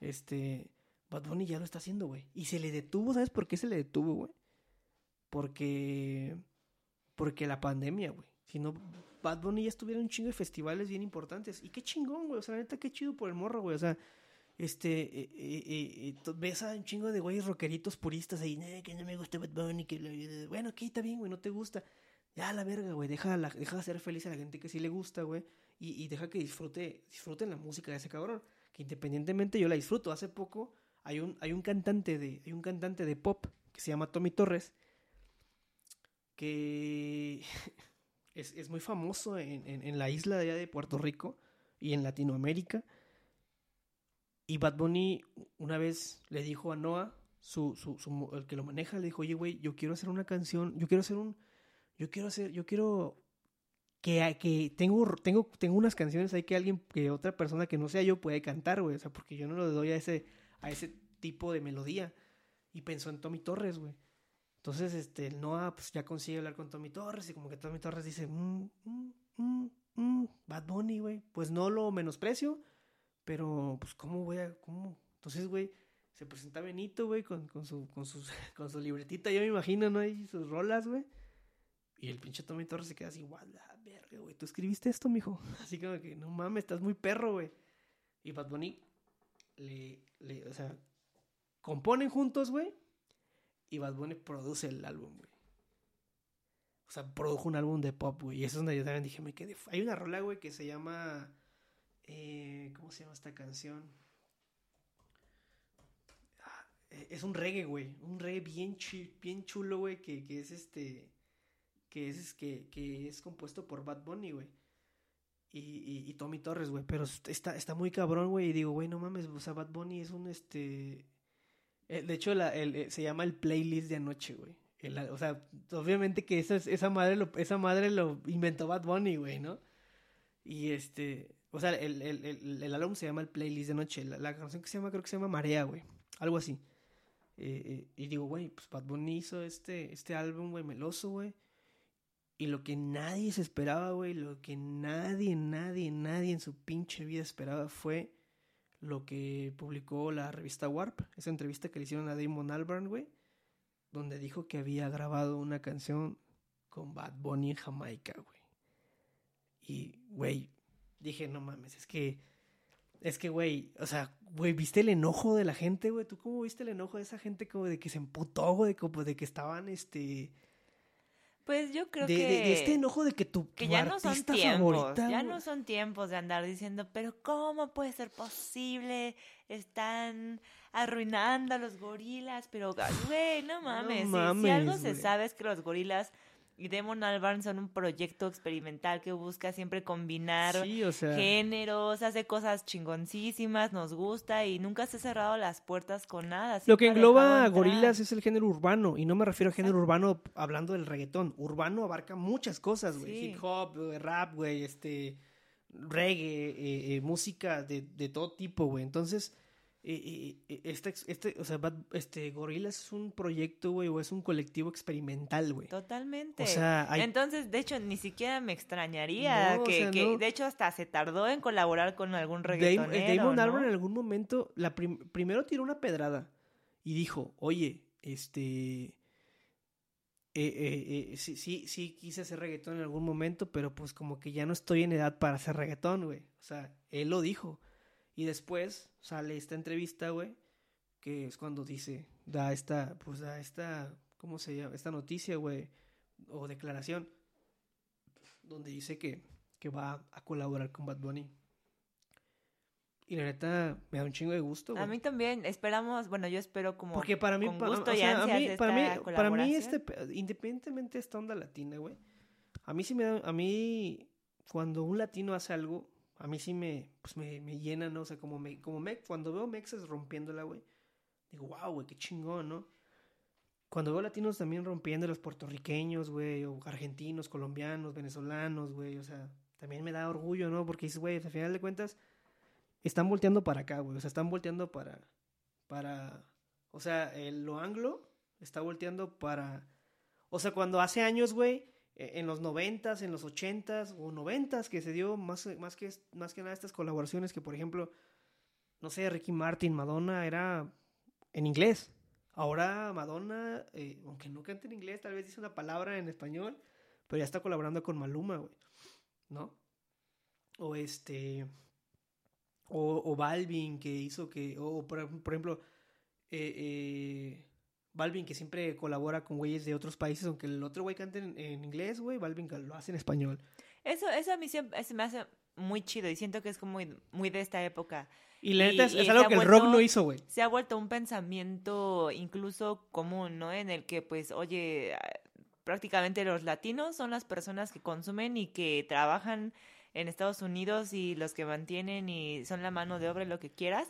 [SPEAKER 1] Este, Bad Bunny ya lo está haciendo, güey. Y se le detuvo, ¿sabes por qué se le detuvo, güey? Porque, porque la pandemia, güey. Si no, Bad Bunny ya estuviera en un chingo de festivales bien importantes. Y qué chingón, güey. O sea, la neta, qué chido por el morro, güey. O sea, este, eh, eh, eh, ves a un chingo de güeyes rockeritos puristas ahí, "Eh, que no me gusta Bad Bunny, que bueno, ok, está bien, güey, no te gusta. Ya, la verga, güey, deja, la, deja hacer feliz a la gente que sí le gusta, güey, y, y deja que disfrute, disfruten la música de ese cabrón, que independientemente yo la disfruto. Hace poco hay un, hay un cantante de, hay un cantante de pop que se llama Tommy Torres, que es, es muy famoso en, en- en la isla de allá de Puerto Rico y en Latinoamérica. Y Bad Bunny una vez le dijo a Noah, su, su, su el que lo maneja, le dijo, oye, güey, yo quiero hacer una canción, yo quiero hacer un, yo quiero hacer, yo quiero que, que tengo, tengo, tengo unas canciones ahí que alguien, que otra persona que no sea yo puede cantar, güey, o sea, porque yo no le doy a ese, a ese tipo de melodía. Y pensó en Tommy Torres, güey. Entonces, este, Noah, pues ya consigue hablar con Tommy Torres y como que Tommy Torres dice, mm, mm, mm, mm, Bad Bunny, güey. Pues no lo menosprecio, pero, pues, ¿cómo voy a, cómo? Entonces, güey, se presenta Benito, güey, con, con, su, con, sus, con su libretita, yo me imagino, ¿no? Y sus rolas, güey. Y el pinche Tommy Torres se queda así, guau, la verga, güey, ¿tú escribiste esto, mijo? Así como que, no mames, estás muy perro, güey. Y Bad Bunny le, le, o sea, componen juntos, güey. Y Bad Bunny produce el álbum, güey. O sea, produjo un álbum de pop, güey. Y eso es donde yo también dije, me quedé. Hay una rola, güey, que se llama. Eh, ¿Cómo se llama esta canción? Ah, eh, es un reggae, güey. Un reggae bien, chi- bien chulo, güey. Que, que es este. Que es, que, que es compuesto por Bad Bunny, güey. Y, y, Tommy Torres, güey. Pero está, está muy cabrón, güey. Y digo, güey, no mames. O sea, Bad Bunny es un este. eh, De hecho, la- el- eh, se llama el playlist de anoche, güey. O sea, obviamente que esa, esa, madre esa madre lo inventó Bad Bunny, güey, ¿no? Y este. O sea, el, el, el, álbum se llama el playlist de noche. La, la canción que se llama, creo que se llama Marea, güey. Algo así. Eh, eh, y digo, güey, pues Bad Bunny hizo este, este álbum, güey, meloso, güey. Y lo que nadie se esperaba, güey, lo que nadie, nadie, nadie en su pinche vida esperaba fue lo que publicó la revista Warp, esa entrevista que le hicieron a Damon Albarn, güey, donde dijo que había grabado una canción con Bad Bunny en Jamaica, güey. Y, güey, dije, no mames, es que, es que, güey, o sea, güey, ¿viste el enojo de la gente, güey? ¿Tú cómo viste el enojo de esa gente como de que se emputó, güey, como de que estaban, este...
[SPEAKER 2] Pues yo creo
[SPEAKER 1] de,
[SPEAKER 2] que...
[SPEAKER 1] de- de este enojo de que tu,
[SPEAKER 2] que
[SPEAKER 1] tu
[SPEAKER 2] ya no son tiempos,
[SPEAKER 1] favorita,
[SPEAKER 2] ya no son tiempos de andar diciendo, pero ¿cómo puede ser posible? Están arruinando a los gorilas, pero güey, no mames, si- si,
[SPEAKER 1] mames,
[SPEAKER 2] algo se sabe es que los gorilas y Demon Albarn son un proyecto experimental que busca siempre combinar
[SPEAKER 1] Sí, o sea...
[SPEAKER 2] géneros, hace cosas chingoncísimas, nos gusta y nunca se ha cerrado las puertas con nada.
[SPEAKER 1] Lo que engloba a gorilas es el género urbano, y no me refiero a género urbano hablando del reggaetón. Urbano abarca muchas cosas, güey.
[SPEAKER 2] Sí.
[SPEAKER 1] Hip hop, eh, rap, güey, este, reggae, eh, eh, música de, de todo tipo, güey. Entonces, eh, eh, este, este, o sea, este, Gorillaz es un proyecto, güey, o es un colectivo experimental, güey.
[SPEAKER 2] Totalmente. O sea, Entonces, de hecho, ni siquiera me extrañaría que, de hecho, hasta se tardó en colaborar con algún reggaetonero,
[SPEAKER 1] Damon, Damon en algún momento, la primero tiró una pedrada y dijo, oye, este... Eh, sí, sí, sí quise hacer reggaetón en algún momento, pero pues como que ya no estoy en edad para hacer reggaetón, güey. O sea, él lo dijo. Y después sale esta entrevista, güey, que es cuando dice, da esta, pues da esta, ¿cómo se llama? Esta noticia, güey, o declaración, donde dice que, que va a colaborar con Bad Bunny. Y la neta me da un chingo de gusto. Güey.
[SPEAKER 2] A mí también, esperamos, bueno, yo espero como
[SPEAKER 1] Porque para mí, para, mí, para mí, para mí este independientemente de esta onda latina, güey. A mí sí me da a mí cuando un latino hace algo a mí sí me, pues me, me llena, ¿no? O sea, como, me, como me, cuando veo mexas rompiéndola, güey, digo, wow, güey, qué chingón, ¿no? Cuando veo latinos también rompiendo los puertorriqueños, güey, o argentinos, colombianos, venezolanos, güey, o sea, también me da orgullo, ¿no? Porque dices, güey, al final de cuentas, están volteando para acá, güey, o sea, están volteando para, para, o sea, el, lo anglo está volteando para, o sea, cuando hace años, güey, en los noventas, en los ochentas o noventas que se dio más, más, que, más que nada estas colaboraciones que, por ejemplo, no sé, Ricky Martin, Madonna era en inglés. Ahora Madonna, eh, aunque no cante en inglés, tal vez dice una palabra en español, pero ya está colaborando con Maluma, güey. ¿No? O este... O, o Balvin, que hizo que... O por, ejemplo... eh, eh Balvin, que siempre colabora con güeyes de otros países, aunque el otro güey cante en, inglés, güey, Balvin lo hace en español.
[SPEAKER 2] Eso, eso a mí siempre, me hace muy chido y siento que es como muy, muy de esta época.
[SPEAKER 1] Y la neta es, algo que el rock no hizo, güey.
[SPEAKER 2] Se ha vuelto un pensamiento incluso común, ¿no? En el que, pues, oye, prácticamente los latinos son las personas que consumen y que trabajan en Estados Unidos y los que mantienen y son la mano de obra, lo que quieras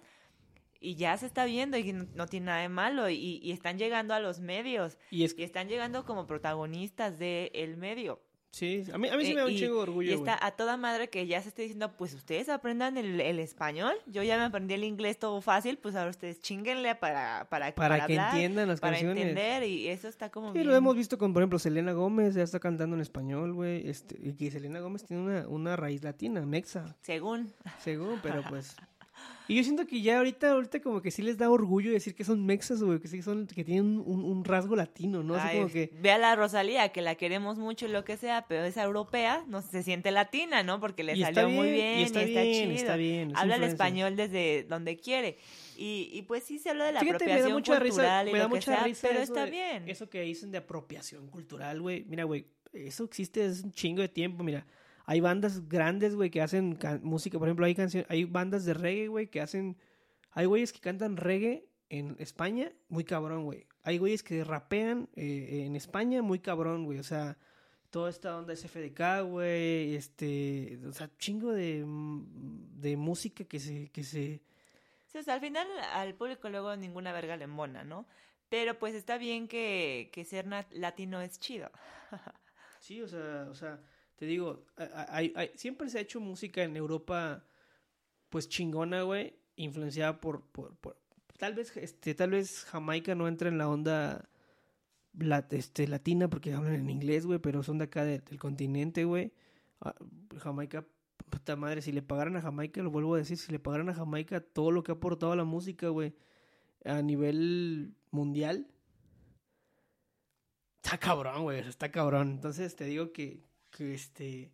[SPEAKER 2] y ya se está viendo y no, tiene nada de malo y, y, están llegando a los medios y, están llegando como protagonistas del el medio.
[SPEAKER 1] Sí, a mí, a mí sí me da un eh, chingo de orgullo.
[SPEAKER 2] Y está a toda madre que ya se esté diciendo, pues ustedes aprendan el, el, español. Yo ya me aprendí el inglés todo fácil, pues ahora ustedes chinguenle para, para,
[SPEAKER 1] para, que entiendan las
[SPEAKER 2] para
[SPEAKER 1] canciones.
[SPEAKER 2] Para entender y eso está como
[SPEAKER 1] Sí, lo hemos visto con, por ejemplo, Selena Gómez, ya está cantando en español, güey. Este, y que Selena Gómez tiene una, una raíz latina, mexa.
[SPEAKER 2] Según.
[SPEAKER 1] Según, pero pues... Y yo siento que ya ahorita, ahorita como que sí les da orgullo decir que son mexas, güey, que sí son, que tienen un, rasgo latino, ¿no? Así como que...
[SPEAKER 2] Ve a la Rosalía, que la queremos mucho y lo que sea, pero es europea, no se siente latina, ¿no? Porque le salió muy bien y está, bien, está chido. Habla el español desde donde quiere. Y, y, pues sí se habla de la apropiación me da mucha cultural risa, me da mucha risa pero está bien.
[SPEAKER 1] Eso que dicen de apropiación cultural, güey. Mira, güey, eso existe desde un chingo de tiempo, mira. Hay bandas grandes, güey, que hacen música. Por ejemplo, hay canciones, hay bandas de reggae, güey, que hacen. Hay güeyes que cantan reggae en España, muy cabrón, güey. Hay güeyes que rapean eh, en España, muy cabrón, güey. O sea, toda esta onda SFDK, güey. Este. O sea, chingo de, de música que se. Que se...
[SPEAKER 2] Sí, o sea, al final al público luego ninguna verga le embona, ¿no? Pero pues está bien que, que ser latino es chido.
[SPEAKER 1] sí, o sea, o sea te digo, hay, hay, siempre se ha hecho música en Europa, pues chingona, güey, influenciada por, por, tal vez, este, tal vez Jamaica no entra en la onda este, latina porque hablan en inglés, güey, pero son de acá del continente, güey. Ah, Jamaica, puta madre, si le pagaran a Jamaica, lo vuelvo a decir, si le pagaran a Jamaica todo lo que ha aportado la música, güey, a nivel mundial, está cabrón, güey, está cabrón. Entonces te digo que, que este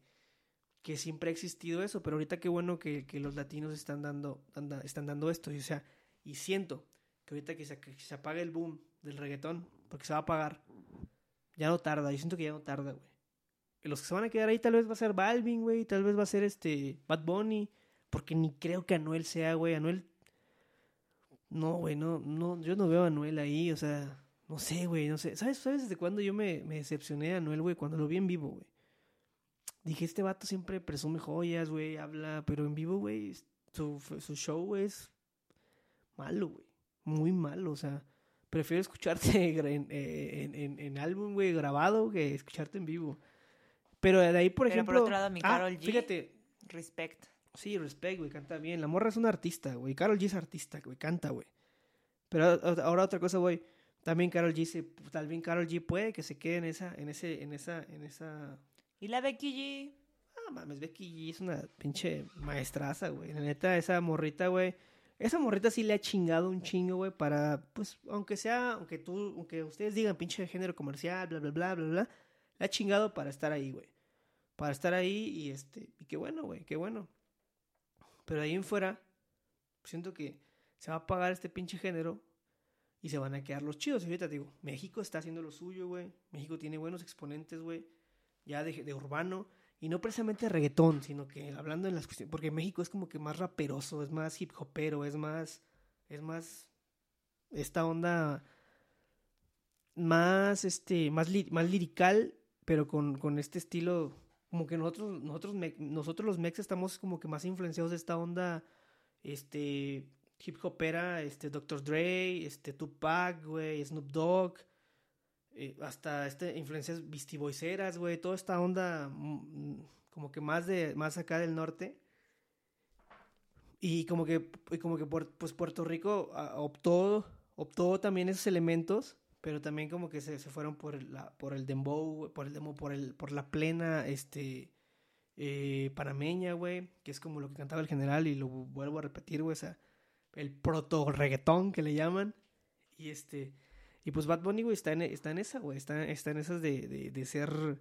[SPEAKER 1] que siempre ha existido eso, pero ahorita qué bueno que, los latinos están dando, están dando esto, y, o sea, y siento que ahorita que se, que se apague el boom del reggaetón, porque se va a apagar, ya no tarda, yo siento que ya no tarda, güey. Los que se van a quedar ahí tal vez va a ser Balvin, güey, tal vez va a ser este Bad Bunny, porque ni creo que Anuel sea, güey, Anuel... No, güey, no, no, yo no veo a Anuel ahí, o sea, no sé, güey, no sé. ¿Sabes, ¿Sabes desde cuándo yo me, me decepcioné de Anuel, güey? Cuando lo vi en vivo, güey. Dije, este vato siempre presume joyas, güey, habla, pero en vivo, güey, su, su show es malo, güey. Muy malo, o sea, prefiero escucharte en, en, en, álbum, güey, grabado que escucharte en vivo. Pero de ahí, por ejemplo.
[SPEAKER 2] Por otro lado, mi ah, Carol G.
[SPEAKER 1] Fíjate.
[SPEAKER 2] Respect.
[SPEAKER 1] Sí, respect, güey, canta bien. La morra es una artista, güey. Carol G es artista, güey, canta, güey. Pero ahora otra cosa, güey. También Carol G se, también Carol G puede que se quede en esa, en ese, en esa, en esa.
[SPEAKER 2] ¿Y la Becky G?
[SPEAKER 1] Ah, mames, Becky G es una pinche maestraza, güey. La neta, esa morrita, güey. Esa morrita sí le ha chingado un chingo, güey, para, pues, aunque sea, aunque tú, aunque ustedes digan pinche género comercial, bla, bla, bla, bla, bla, le ha chingado para estar ahí, güey. Para estar ahí y este, y qué bueno, güey, qué bueno. Pero ahí en fuera, siento que se va a pagar este pinche género y se van a quedar los chidos. Y ahorita digo, México está haciendo lo suyo, güey. México tiene buenos exponentes, güey. Ya de, de, urbano. Y no precisamente reggaetón, sino que hablando en las cuestiones. Porque México es como que más raperoso, es más hip hopero, es más. Es más. Esta onda. Más, este. Más, más lirical, pero con, con este estilo. Como que nosotros, nosotros, nosotros los mex estamos como que más influenciados de esta onda. Este hip hopera, este Dr. Dre, este Tupac, güey, Snoop Dogg, eh, hasta este influencias vistivoiceras, güey, toda esta onda mm, como que más de más acá del norte. Y como que como que pues Puerto Rico ah, optó optó también esos elementos, pero también como que se, se fueron por la por el dembow, por el demo por el por la plena este eh, panameña, güey, que es como lo que cantaba el general y lo vuelvo a repetir, güey, o sea, el proto reggaetón que le llaman. Y este, y pues Bad Bunny, está en, está en esa, güey, está, está en esas de, de, de ser,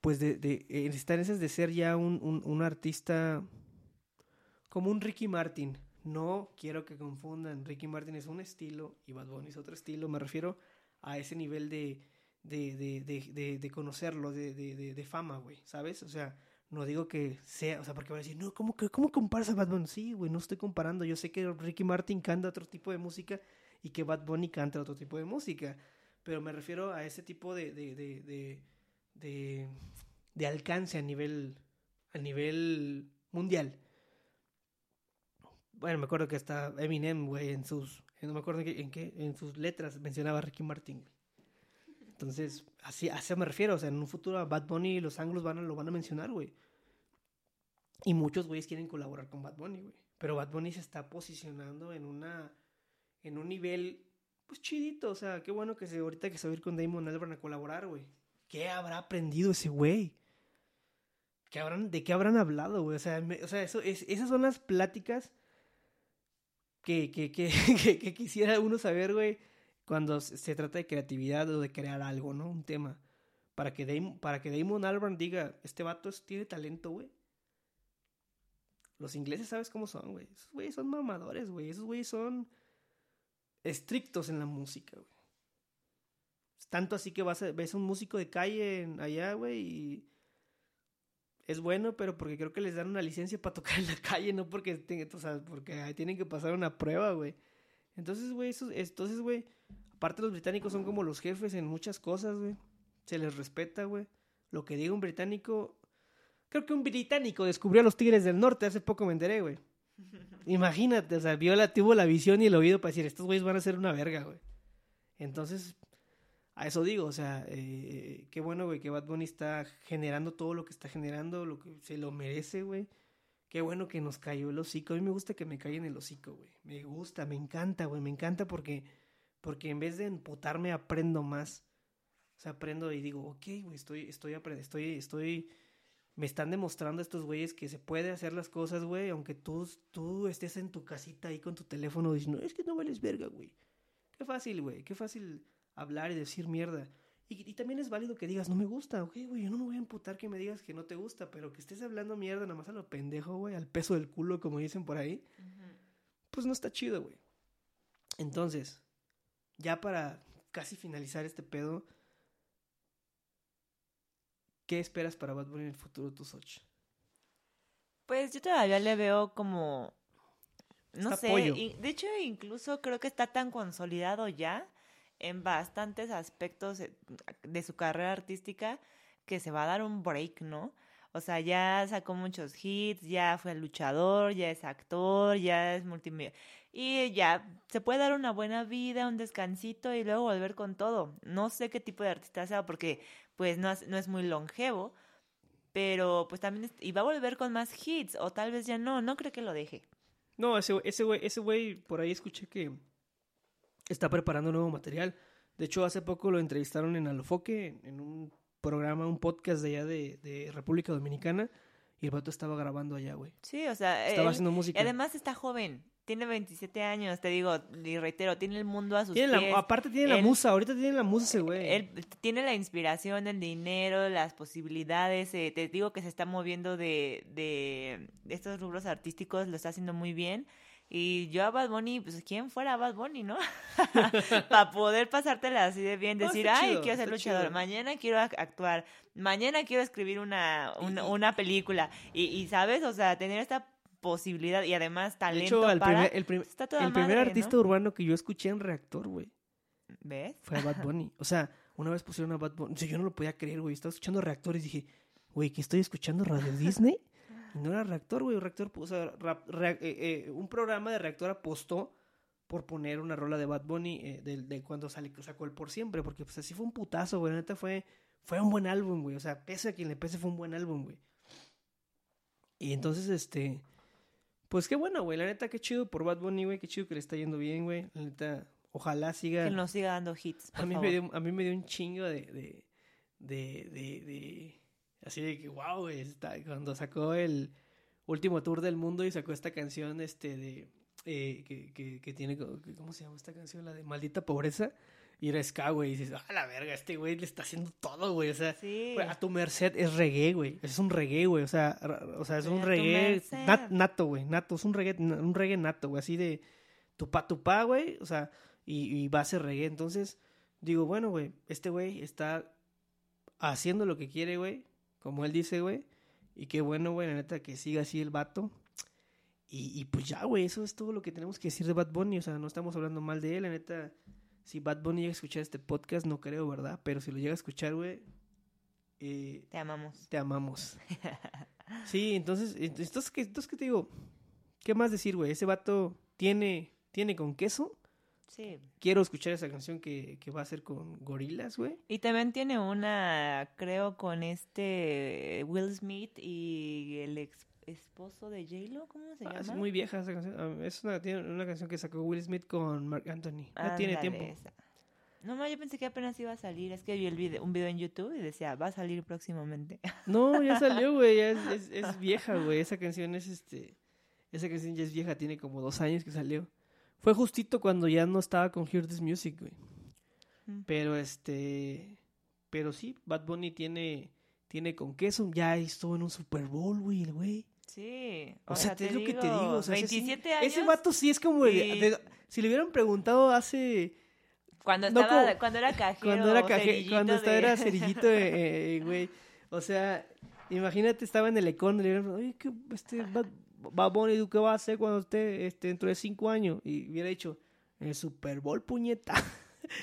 [SPEAKER 1] pues de, de, eh, está en esas de ser ya un, un, artista como un Ricky Martin. No quiero que confundan, Ricky Martin es un estilo y Bad Bunny es otro estilo, me refiero a ese nivel de, de, de, de, de conocerlo, de, fama, güey, ¿sabes? O sea, no digo que sea, o sea, porque van a decir, no, ¿cómo, cómo comparas a Bad Bunny? Sí, güey, no estoy comparando. Yo sé que Ricky Martin canta otro tipo de música y que Bad Bunny canta otro tipo de música. Pero me refiero a ese tipo de, de, de, de, de alcance a nivel, a nivel mundial. Bueno, me acuerdo que hasta Eminem, güey, en sus, no me acuerdo en qué, en, sus letras mencionaba a Ricky Martin, Entonces, así, a eso me refiero, o sea, en un futuro a Bad Bunny los anglos van a, lo van a mencionar, güey. Y muchos güeyes quieren colaborar con Bad Bunny, güey. Pero Bad Bunny se está posicionando en una. En un nivel. Pues chidito. O sea, qué bueno que se, ahorita que se va a ir con Damon Albarn a colaborar, güey. ¿Qué habrá aprendido ese güey? ¿Qué habrán, ¿De qué habrán hablado, güey? O sea, o sea eso, es, esas son las pláticas que, que, que, que, quisiera uno saber, güey, cuando se trata de creatividad o de crear algo, ¿no? Un tema. Para que, Damon, para que Damon Albarn diga, este vato tiene talento, güey. Los ingleses, ¿sabes cómo son, güey? Esos güeyes son mamadores, güey. Esos güeyes son estrictos en la música, güey. Tanto así que vas a, ves un músico de calle allá, güey, y es bueno, pero porque creo que les dan una licencia para tocar en la calle, no porque, o sea, porque tienen que pasar una prueba, güey. Entonces, güey, entonces, güey, aparte los británicos son como los jefes en muchas cosas, güey. Se les respeta, güey. Lo que diga un británico Creo que un británico descubrió a los Tigres del Norte, hace poco me enteré, güey. Imagínate, o sea, vio la, tuvo la visión y el oído para decir, estos güeyes van a ser una verga, güey. Entonces, a eso digo, o sea, eh, qué bueno, güey, que Bad Bunny está generando todo lo que está generando, lo que se lo merece, güey. Qué bueno que nos cayó el hocico. A mí me gusta que me en el hocico, güey. Me gusta, me encanta, güey. Me encanta porque, porque en vez de emputarme aprendo más. O sea, aprendo y digo, ok, güey, estoy, estoy, estoy, estoy me están demostrando estos güeyes que se puede hacer las cosas, güey, aunque tú, tú estés en tu casita ahí con tu teléfono diciendo, es que no vales verga, güey. Qué fácil, güey, qué fácil hablar y decir mierda. Y, y, también es válido que digas, no me gusta, ok, güey, yo no me voy a emputar que me digas que no te gusta, pero que estés hablando mierda nada más a lo pendejo, güey, al peso del culo, como dicen por ahí, pues no está chido, güey. Entonces, ya para casi finalizar este pedo, ¿Qué esperas para Bad Bunny en el futuro, tu Soch?
[SPEAKER 2] Pues yo todavía le veo como. No sé. de hecho, incluso creo que está tan consolidado ya en bastantes aspectos de su carrera artística que se va a dar un break, ¿no? O sea, ya sacó muchos hits, ya fue luchador, ya es actor, ya es multimedia. Y ya se puede dar una buena vida, un descansito y luego volver con todo. No sé qué tipo de artista sea porque pues no es, no es muy longevo, pero pues también est- y va a volver con más hits o tal vez ya no, no creo que lo deje.
[SPEAKER 1] No, ese, ese güey, ese güey, por ahí escuché que está preparando nuevo material. De hecho, hace poco lo entrevistaron en Alofoque, en, un programa, un podcast de allá de, de República Dominicana, y el vato estaba grabando allá, güey.
[SPEAKER 2] Sí, o sea,
[SPEAKER 1] Estaba
[SPEAKER 2] él-
[SPEAKER 1] haciendo
[SPEAKER 2] y
[SPEAKER 1] música.
[SPEAKER 2] además está joven, tiene 27 años, te digo, y reitero, tiene el mundo a sus
[SPEAKER 1] Tiene la-
[SPEAKER 2] pies.
[SPEAKER 1] aparte tiene la musa, ahorita tiene la musa ese güey.
[SPEAKER 2] Él tiene la inspiración, el dinero, las posibilidades. eh, te digo que se está moviendo de, de estos rubros artísticos, lo está haciendo muy bien. Y yo a Bad Bunny, pues quién fuera Bad Bunny, ¿no? Para poder pasártela así de bien, decir, ay,
[SPEAKER 1] chido,
[SPEAKER 2] quiero ser luchador,
[SPEAKER 1] chido".
[SPEAKER 2] mañana quiero ac- actuar, mañana quiero escribir una, una, una película. Y, y, ¿sabes? O sea, tener esta posibilidad y además
[SPEAKER 1] de
[SPEAKER 2] talento
[SPEAKER 1] hecho, el
[SPEAKER 2] para...
[SPEAKER 1] primer, el prim-
[SPEAKER 2] pues, está toda
[SPEAKER 1] el primer artista
[SPEAKER 2] ¿no?
[SPEAKER 1] urbano que yo escuché en Reactor, güey,
[SPEAKER 2] ¿Ves?
[SPEAKER 1] fue a Bad Bunny. O sea, una vez pusieron a Bad Bunny. O sea, yo no lo podía creer, güey. Estaba escuchando Reactor y dije, güey, ¿qué estoy escuchando? ¿Radio Disney? Y no era Reactor, güey. Reactor, o sea, rap- eh, eh, un programa de Reactor apostó por poner una rola de Bad Bunny eh, de, de cuando sale, sacó el Por Siempre. Porque, pues, así fue un putazo, güey. La neta fue, fue un buen álbum, güey. O sea, pese a quien le pese, fue un buen álbum, güey. Y entonces, este... Pues qué bueno, güey. La neta, qué chido por Bad Bunny, güey. Qué chido que le está yendo bien, güey. La neta, ojalá siga...
[SPEAKER 2] Que nos siga dando hits. por
[SPEAKER 1] A mí,
[SPEAKER 2] favor.
[SPEAKER 1] me dio, a mí me dio un chingo de. de. de. de, de- así de que, wow, güey. está- Cuando sacó el último tour del mundo y sacó esta canción, este, de. eh, que, que, que tiene. ¿Cómo se llama esta canción? La de Maldita Pobreza. Y era ska, güey. Y dices, ah, la verga, este güey le está haciendo todo, güey. O sea,
[SPEAKER 2] Sí.
[SPEAKER 1] güey, a tu merced es reggae, güey. Es un reggae, güey. O sea, o sea es un
[SPEAKER 2] a
[SPEAKER 1] reggae nat- nato, güey. Nato. Es un reggae, un reggae nato, güey. Así de tupá, tupá, güey. O sea, y, y base reggae. Entonces, digo, bueno, güey, este güey está haciendo lo que quiere, güey. Como él dice, güey. Y qué bueno, güey, la neta, que siga así el vato. Y, y pues ya, güey, eso es todo lo que tenemos que decir de Bad Bunny. O sea, no estamos hablando mal de él, la neta. Si Bad Bunny llega a escuchar este podcast, no creo, ¿verdad? Pero si lo llega a escuchar, güey, eh,
[SPEAKER 2] Te amamos.
[SPEAKER 1] te amamos. Sí, entonces, entonces, ¿qué, entonces, ¿qué te digo? ¿Qué más decir, güey? Ese vato tiene, tiene con queso.
[SPEAKER 2] Sí.
[SPEAKER 1] Quiero escuchar esa canción que, que va a ser con gorilas, güey.
[SPEAKER 2] Y también tiene una, creo, con este Will Smith y el ex esposo de J-Lo, ¿cómo se
[SPEAKER 1] Ah,
[SPEAKER 2] llama?
[SPEAKER 1] es muy vieja esa canción. Ah, Es una, tiene una canción que sacó Will Smith con Mark Anthony. Ya tiene tiempo.
[SPEAKER 2] esa. No, no, yo pensé que apenas iba a salir. Es que vi el video, un video en YouTube y decía, va a salir próximamente.
[SPEAKER 1] No, ya salió, güey. Es, es, es vieja, güey. Esa canción es este. Esa canción ya es vieja, tiene como dos años que salió. Fue justito cuando ya no estaba con Hear This Music, güey.
[SPEAKER 2] Mm.
[SPEAKER 1] Pero este. Pero sí, Bad Bunny tiene. Tiene con queso. Ya estuvo en un Super Bowl, güey, el güey.
[SPEAKER 2] Sí.
[SPEAKER 1] O, sea, es lo que te digo. O sea, ese sí-
[SPEAKER 2] 27 años.
[SPEAKER 1] Ese vato sí es como. de- si le hubieran preguntado hace.
[SPEAKER 2] Cuando
[SPEAKER 1] no
[SPEAKER 2] estaba,
[SPEAKER 1] como-
[SPEAKER 2] cuando era cajero.
[SPEAKER 1] Cuando era caje,
[SPEAKER 2] cerillito
[SPEAKER 1] cuando estaba, era cerillito, eh, eh, güey. O sea, imagínate, estaba en el Econ le hubieran oye, ¿qué, este, Bad Bunny, ¿tú qué vas a hacer cuando esté este, dentro de cinco años? Y hubiera dicho, en el Super Bowl, puñeta.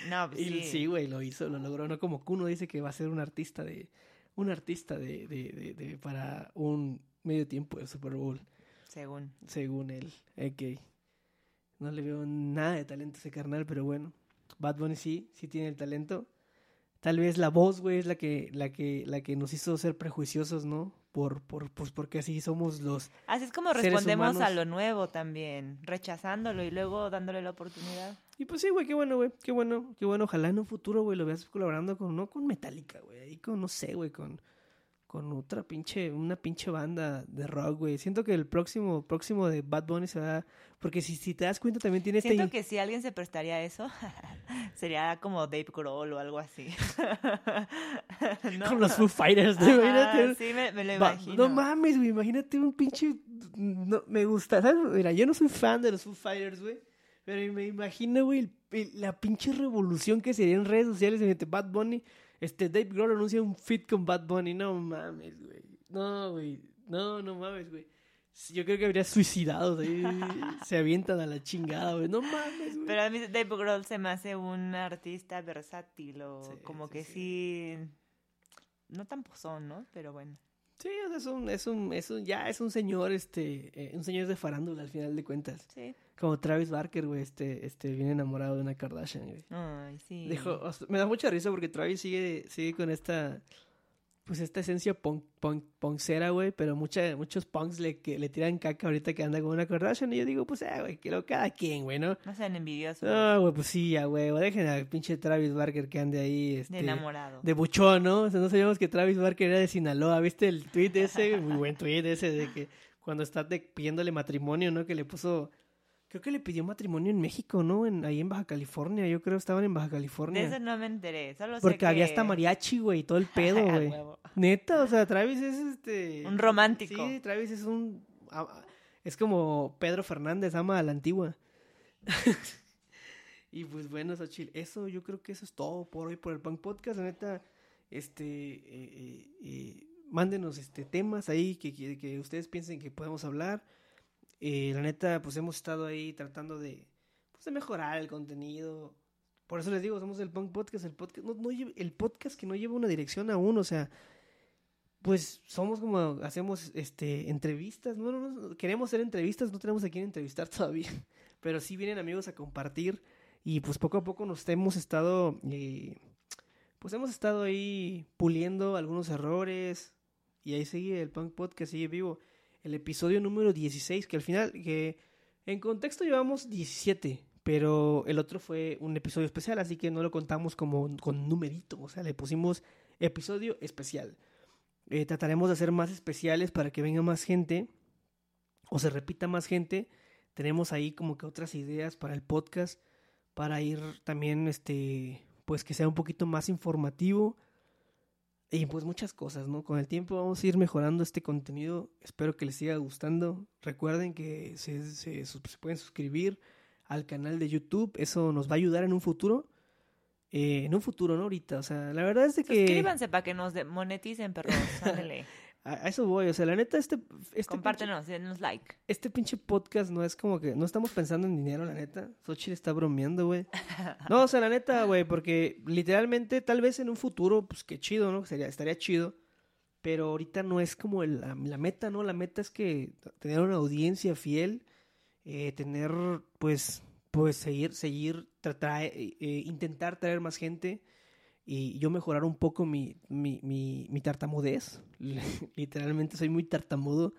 [SPEAKER 2] No, pues
[SPEAKER 1] Y
[SPEAKER 2] sí.
[SPEAKER 1] sí, güey, lo hizo, lo logró. No como Kuno dice que va a ser un artista de, un artista de, de, de, de- para un medio tiempo del Super Bowl,
[SPEAKER 2] Según.
[SPEAKER 1] según él. Ok. No le veo nada de talento a ese carnal, pero bueno. Bad Bunny sí, sí tiene el talento. Tal vez la voz, güey, es la que, la que, la que nos hizo ser prejuiciosos, ¿no? Por, por, pues porque así somos los.
[SPEAKER 2] Así es como respondemos a lo nuevo también, rechazándolo y luego dándole la oportunidad.
[SPEAKER 1] Y pues sí, güey, qué bueno, güey, qué bueno, qué bueno. Ojalá en un futuro, güey, lo veas colaborando con, no con Metallica, güey, ahí con, no sé, güey, con, con otra pinche, una pinche banda de rock, güey. Siento que el próximo, próximo de Bad Bunny se va, porque si, si te das cuenta también tiene
[SPEAKER 2] Siento
[SPEAKER 1] este...
[SPEAKER 2] que si alguien se prestaría a eso, sería como Dave Grohl o algo así. ¿No?
[SPEAKER 1] Con los Foo Fighters, ¿no? Imagínate.
[SPEAKER 2] sí, me, me lo imagino.
[SPEAKER 1] no mames, güey, imagínate un pinche... No, me gusta, ¿sabes? Mira, yo no soy fan de los Foo Fighters, güey. Pero me imagino, güey, la pinche revolución que sería en redes sociales de Bad Bunny. Este Dave Grohl anuncia un fit con Bad Bunny. No mames, güey. No, güey. No, no mames, güey. Yo creo que habría suicidados ahí. se avientan a la chingada, güey. No mames, güey.
[SPEAKER 2] Pero a mí Dave Grohl se me hace un artista versátil o
[SPEAKER 1] Sí,
[SPEAKER 2] como
[SPEAKER 1] sí,
[SPEAKER 2] que
[SPEAKER 1] sí.
[SPEAKER 2] sí. No tan pozón, ¿no? Pero bueno.
[SPEAKER 1] Sí, o sea, es un, es un, es un, ya es un señor, este, eh, un señor de farándula al final de cuentas.
[SPEAKER 2] Sí.
[SPEAKER 1] Como Travis Barker, güey, este, este, viene enamorado de una Kardashian, güey.
[SPEAKER 2] Ay, sí.
[SPEAKER 1] Dijo, me da mucha risa porque Travis sigue, sigue con esta, pues esta esencia punk, punk, punkcera, güey, pero mucha, muchos punks le, que, le tiran caca ahorita que anda con una Kardashian y yo digo, pues, ah, güey, quiero cada quien, güey, ¿no?
[SPEAKER 2] No sean envidiosos.
[SPEAKER 1] No, güey, pues sí, ya, güey, dejen al pinche Travis Barker que ande ahí, este...
[SPEAKER 2] de enamorado.
[SPEAKER 1] De buchón, ¿no? O sea, no sabíamos que Travis Barker era de Sinaloa, ¿viste el tweet ese? Muy buen tweet ese de que cuando está de- pidiéndole matrimonio, ¿no? Que le puso... Creo que le pidió matrimonio en México, ¿no? En, ahí en Baja California, yo creo que estaban en Baja
[SPEAKER 2] De
[SPEAKER 1] California.
[SPEAKER 2] eso no me enteré. Solo sé
[SPEAKER 1] Porque había
[SPEAKER 2] que-
[SPEAKER 1] hasta mariachi, güey, todo el pedo, güey. Neta, o sea, Travis es este...
[SPEAKER 2] Un romántico.
[SPEAKER 1] Sí, Travis es un... Es como Pedro Fernández, ama a la antigua. y pues bueno, Xochitl, eso yo creo que eso es todo por hoy por el Punk Podcast. La neta, este... eh, eh, eh, mándenos este temas ahí que, que, que ustedes piensen que podemos hablar. Eh, la neta, pues hemos estado ahí tratando de, pues, de mejorar el contenido. Por eso les digo, somos el Punk Podcast, el podcast, no, el podcast que no lleva una dirección aún, o sea, pues somos como, hacemos este entrevistas, no, no, no, queremos hacer entrevistas, no tenemos a quién entrevistar todavía, pero sí vienen amigos a compartir y pues poco a poco nos hemos estado, eh, pues hemos estado ahí puliendo algunos errores y ahí sigue el Punk Podcast, sigue vivo. El episodio número 16, que al final, que en contexto llevamos 17, pero el otro fue un episodio especial, así que no lo contamos como con numerito, o sea, le pusimos episodio especial. Eh, trataremos de hacer más especiales para que venga más gente o se repita más gente. Tenemos ahí como que otras ideas para el podcast, para ir también, este, pues que sea un poquito más informativo. Y pues muchas cosas, ¿no? Con el tiempo vamos a ir mejorando este contenido. Espero que les siga gustando. Recuerden que se, se- pueden suscribir al canal de YouTube. Eso nos va a ayudar en un futuro. Eh, en un futuro, ¿no? Ahorita. O sea, la verdad es de que...
[SPEAKER 2] Suscríbanse para que nos moneticen, perros.
[SPEAKER 1] A, eso voy. O sea, la neta, este... este
[SPEAKER 2] Compártenos, denos like.
[SPEAKER 1] este pinche podcast no es como que no estamos pensando en dinero, la neta. Xochitl está bromeando, güey. No, o sea, la neta, güey, porque literalmente tal vez en un futuro, pues qué chido, ¿no? Sería, estaría chido. Pero ahorita no es como el- la, la meta, ¿no? La meta es que tener una audiencia fiel, eh, tener, pues, pues seguir, seguir, tratar, eh, eh, intentar traer más gente y yo mejorar un poco mi, mi, mi, mi tartamudez. Literalmente soy muy tartamudo.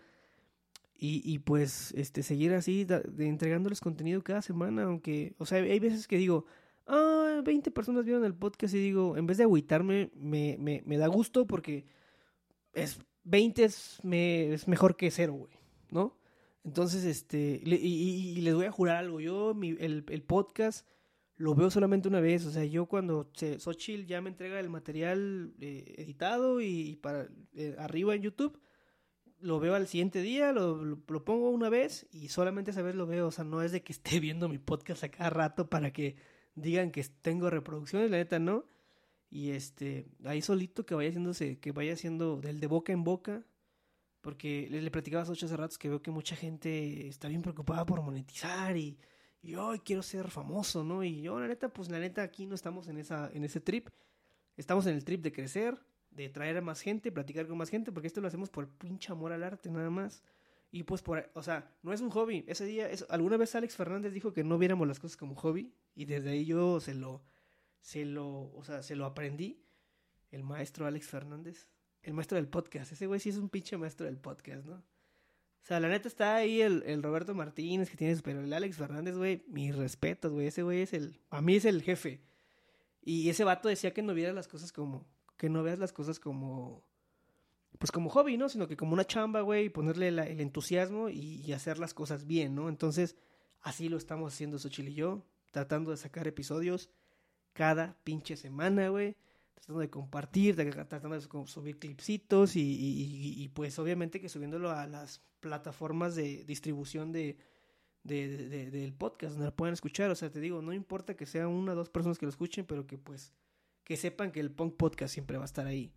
[SPEAKER 1] Y, y pues este seguir así, da- entregándoles contenido cada semana, aunque, o sea, hay veces que digo, ah, 20 personas vieron el podcast y digo, en vez de agüitarme, me, me, me da gusto porque es 20 es, me, es mejor que cero, güey, ¿no? Entonces, este, le- y, les voy a jurar algo, yo el, el podcast lo veo solamente una vez, o sea, yo cuando se, Xochitl ya me entrega el material eh, editado y, para eh, arriba en YouTube, lo veo al siguiente día, lo, lo, lo pongo una vez y solamente esa vez lo veo, o sea, no es de que esté viendo mi podcast a cada rato para que digan que tengo reproducciones, la neta no. Y este, ahí solito que vaya haciéndose, que vaya haciendo del de boca en boca, porque le, le platicaba a Xochitl hace ratos que veo que mucha gente está bien preocupada por monetizar y, y yo "Ay, quiero ser famoso, ¿no? Y yo, la neta, pues la neta aquí no estamos en, esa, en ese trip, estamos en el trip de crecer, de traer a más gente, platicar con más gente, porque esto lo hacemos por pinche amor al arte nada más. Y pues por, o sea, no es un hobby. Ese día, es- alguna vez Alex Fernández dijo que no viéramos las cosas como hobby y desde ahí yo se lo, se lo, o sea, se lo aprendí. El maestro Alex Fernández, el maestro del podcast. Ese güey sí es un pinche maestro del podcast, ¿no? O sea, la neta está ahí el, el Roberto Martínez que tienes, pero el Alex Fernández, güey, mis respetos, güey. Ese güey es el, a mí es el jefe. Y ese vato decía que no vieras las cosas como, que no veas las cosas como, pues como hobby, ¿no? Sino que como una chamba, güey, y ponerle el entusiasmo y, y hacer las cosas bien, ¿no? Entonces, así lo estamos haciendo Xochitl y yo, tratando de sacar episodios cada pinche semana, güey. Tratando de compartir, tratando de subir clipsitos y, y- pues obviamente que subiéndolo a las plataformas de distribución de- de- del podcast, donde lo puedan escuchar. O sea, te digo, no importa que sea una o dos personas que lo escuchen, pero que pues que sepan que el Punk Podcast siempre va a estar ahí.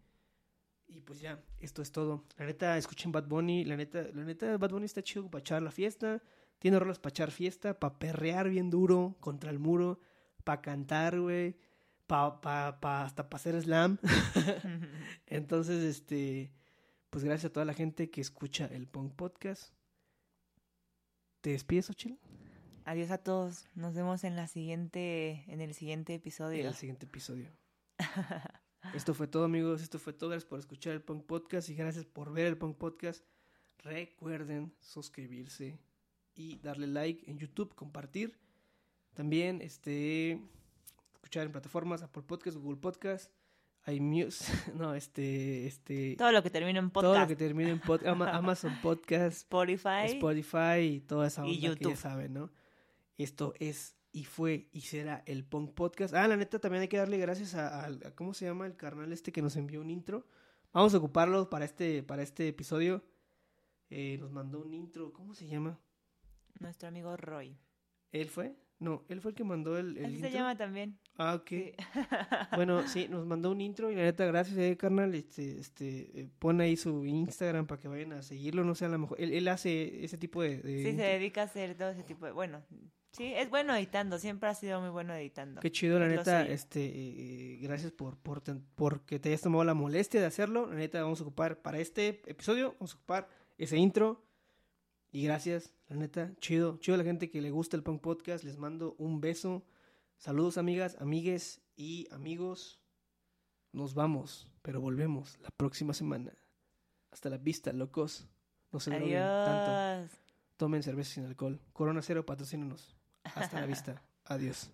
[SPEAKER 1] Y pues ya, esto es todo. La neta, escuchen Bad Bunny. La neta, la neta, Bad Bunny está chido para echar la fiesta. Tiene rolas para echar fiesta, para perrear bien duro contra el muro, para cantar, güey. Pa, pa, pa- hasta para hacer slam. Entonces, este, pues gracias a toda la gente que escucha el Punk Podcast. ¿Te despides, Ochil?
[SPEAKER 2] Adiós a todos. Nos vemos en la siguiente, en el siguiente
[SPEAKER 1] En
[SPEAKER 2] episodio.
[SPEAKER 1] el siguiente episodio. Esto fue todo, amigos. Esto fue todo. Gracias por escuchar el Punk Podcast y gracias por ver el Punk Podcast. Recuerden suscribirse y darle like en YouTube, compartir. También este escuchar en plataformas Apple Podcast, Google Podcast, iMuse, no, este este
[SPEAKER 2] Todo lo que termine en
[SPEAKER 1] todo lo
[SPEAKER 2] podcast.
[SPEAKER 1] que termine en pod- Ama- Amazon Podcast,
[SPEAKER 2] Spotify.
[SPEAKER 1] Spotify y toda esa
[SPEAKER 2] Y
[SPEAKER 1] onda que ya saben, ¿no? Esto es y fue y será el Punk Podcast. Ah, la neta, también hay que darle gracias a, a- a- ¿cómo se llama el carnal este que nos envió un intro? Vamos a ocuparlo para este, para este episodio. Eh, nos mandó un intro, ¿cómo se llama?
[SPEAKER 2] Nuestro amigo Roy.
[SPEAKER 1] ¿Él fue? No, él fue el que mandó el, el
[SPEAKER 2] Así
[SPEAKER 1] intro.
[SPEAKER 2] se llama también.
[SPEAKER 1] Ah, ok.
[SPEAKER 2] Sí.
[SPEAKER 1] Bueno, sí, nos mandó un intro y la neta, gracias, eh, carnal. Este, este, eh, pone ahí su Instagram para que vayan a seguirlo. No sé, a lo mejor. Él, él hace ese tipo de. de
[SPEAKER 2] Sí, se dedica a hacer todo ese tipo de... Bueno, sí, es bueno editando. Siempre ha sido muy bueno editando.
[SPEAKER 1] Qué chido, la
[SPEAKER 2] lo
[SPEAKER 1] neta. Este, eh, gracias por, por, ten- porque te hayas tomado la molestia de hacerlo. La neta, vamos a ocupar para este episodio, vamos a ocupar ese intro. Y gracias, la neta, chido, chido a la gente que le gusta el Punk Podcast. Les mando un beso. Saludos, amigas, amigues y amigos. Nos vamos, pero volvemos la próxima semana. Hasta la vista, locos. No se droguen tanto. Tomen cerveza sin alcohol. Corona Cero, patrocínanos. Hasta la vista. Adiós.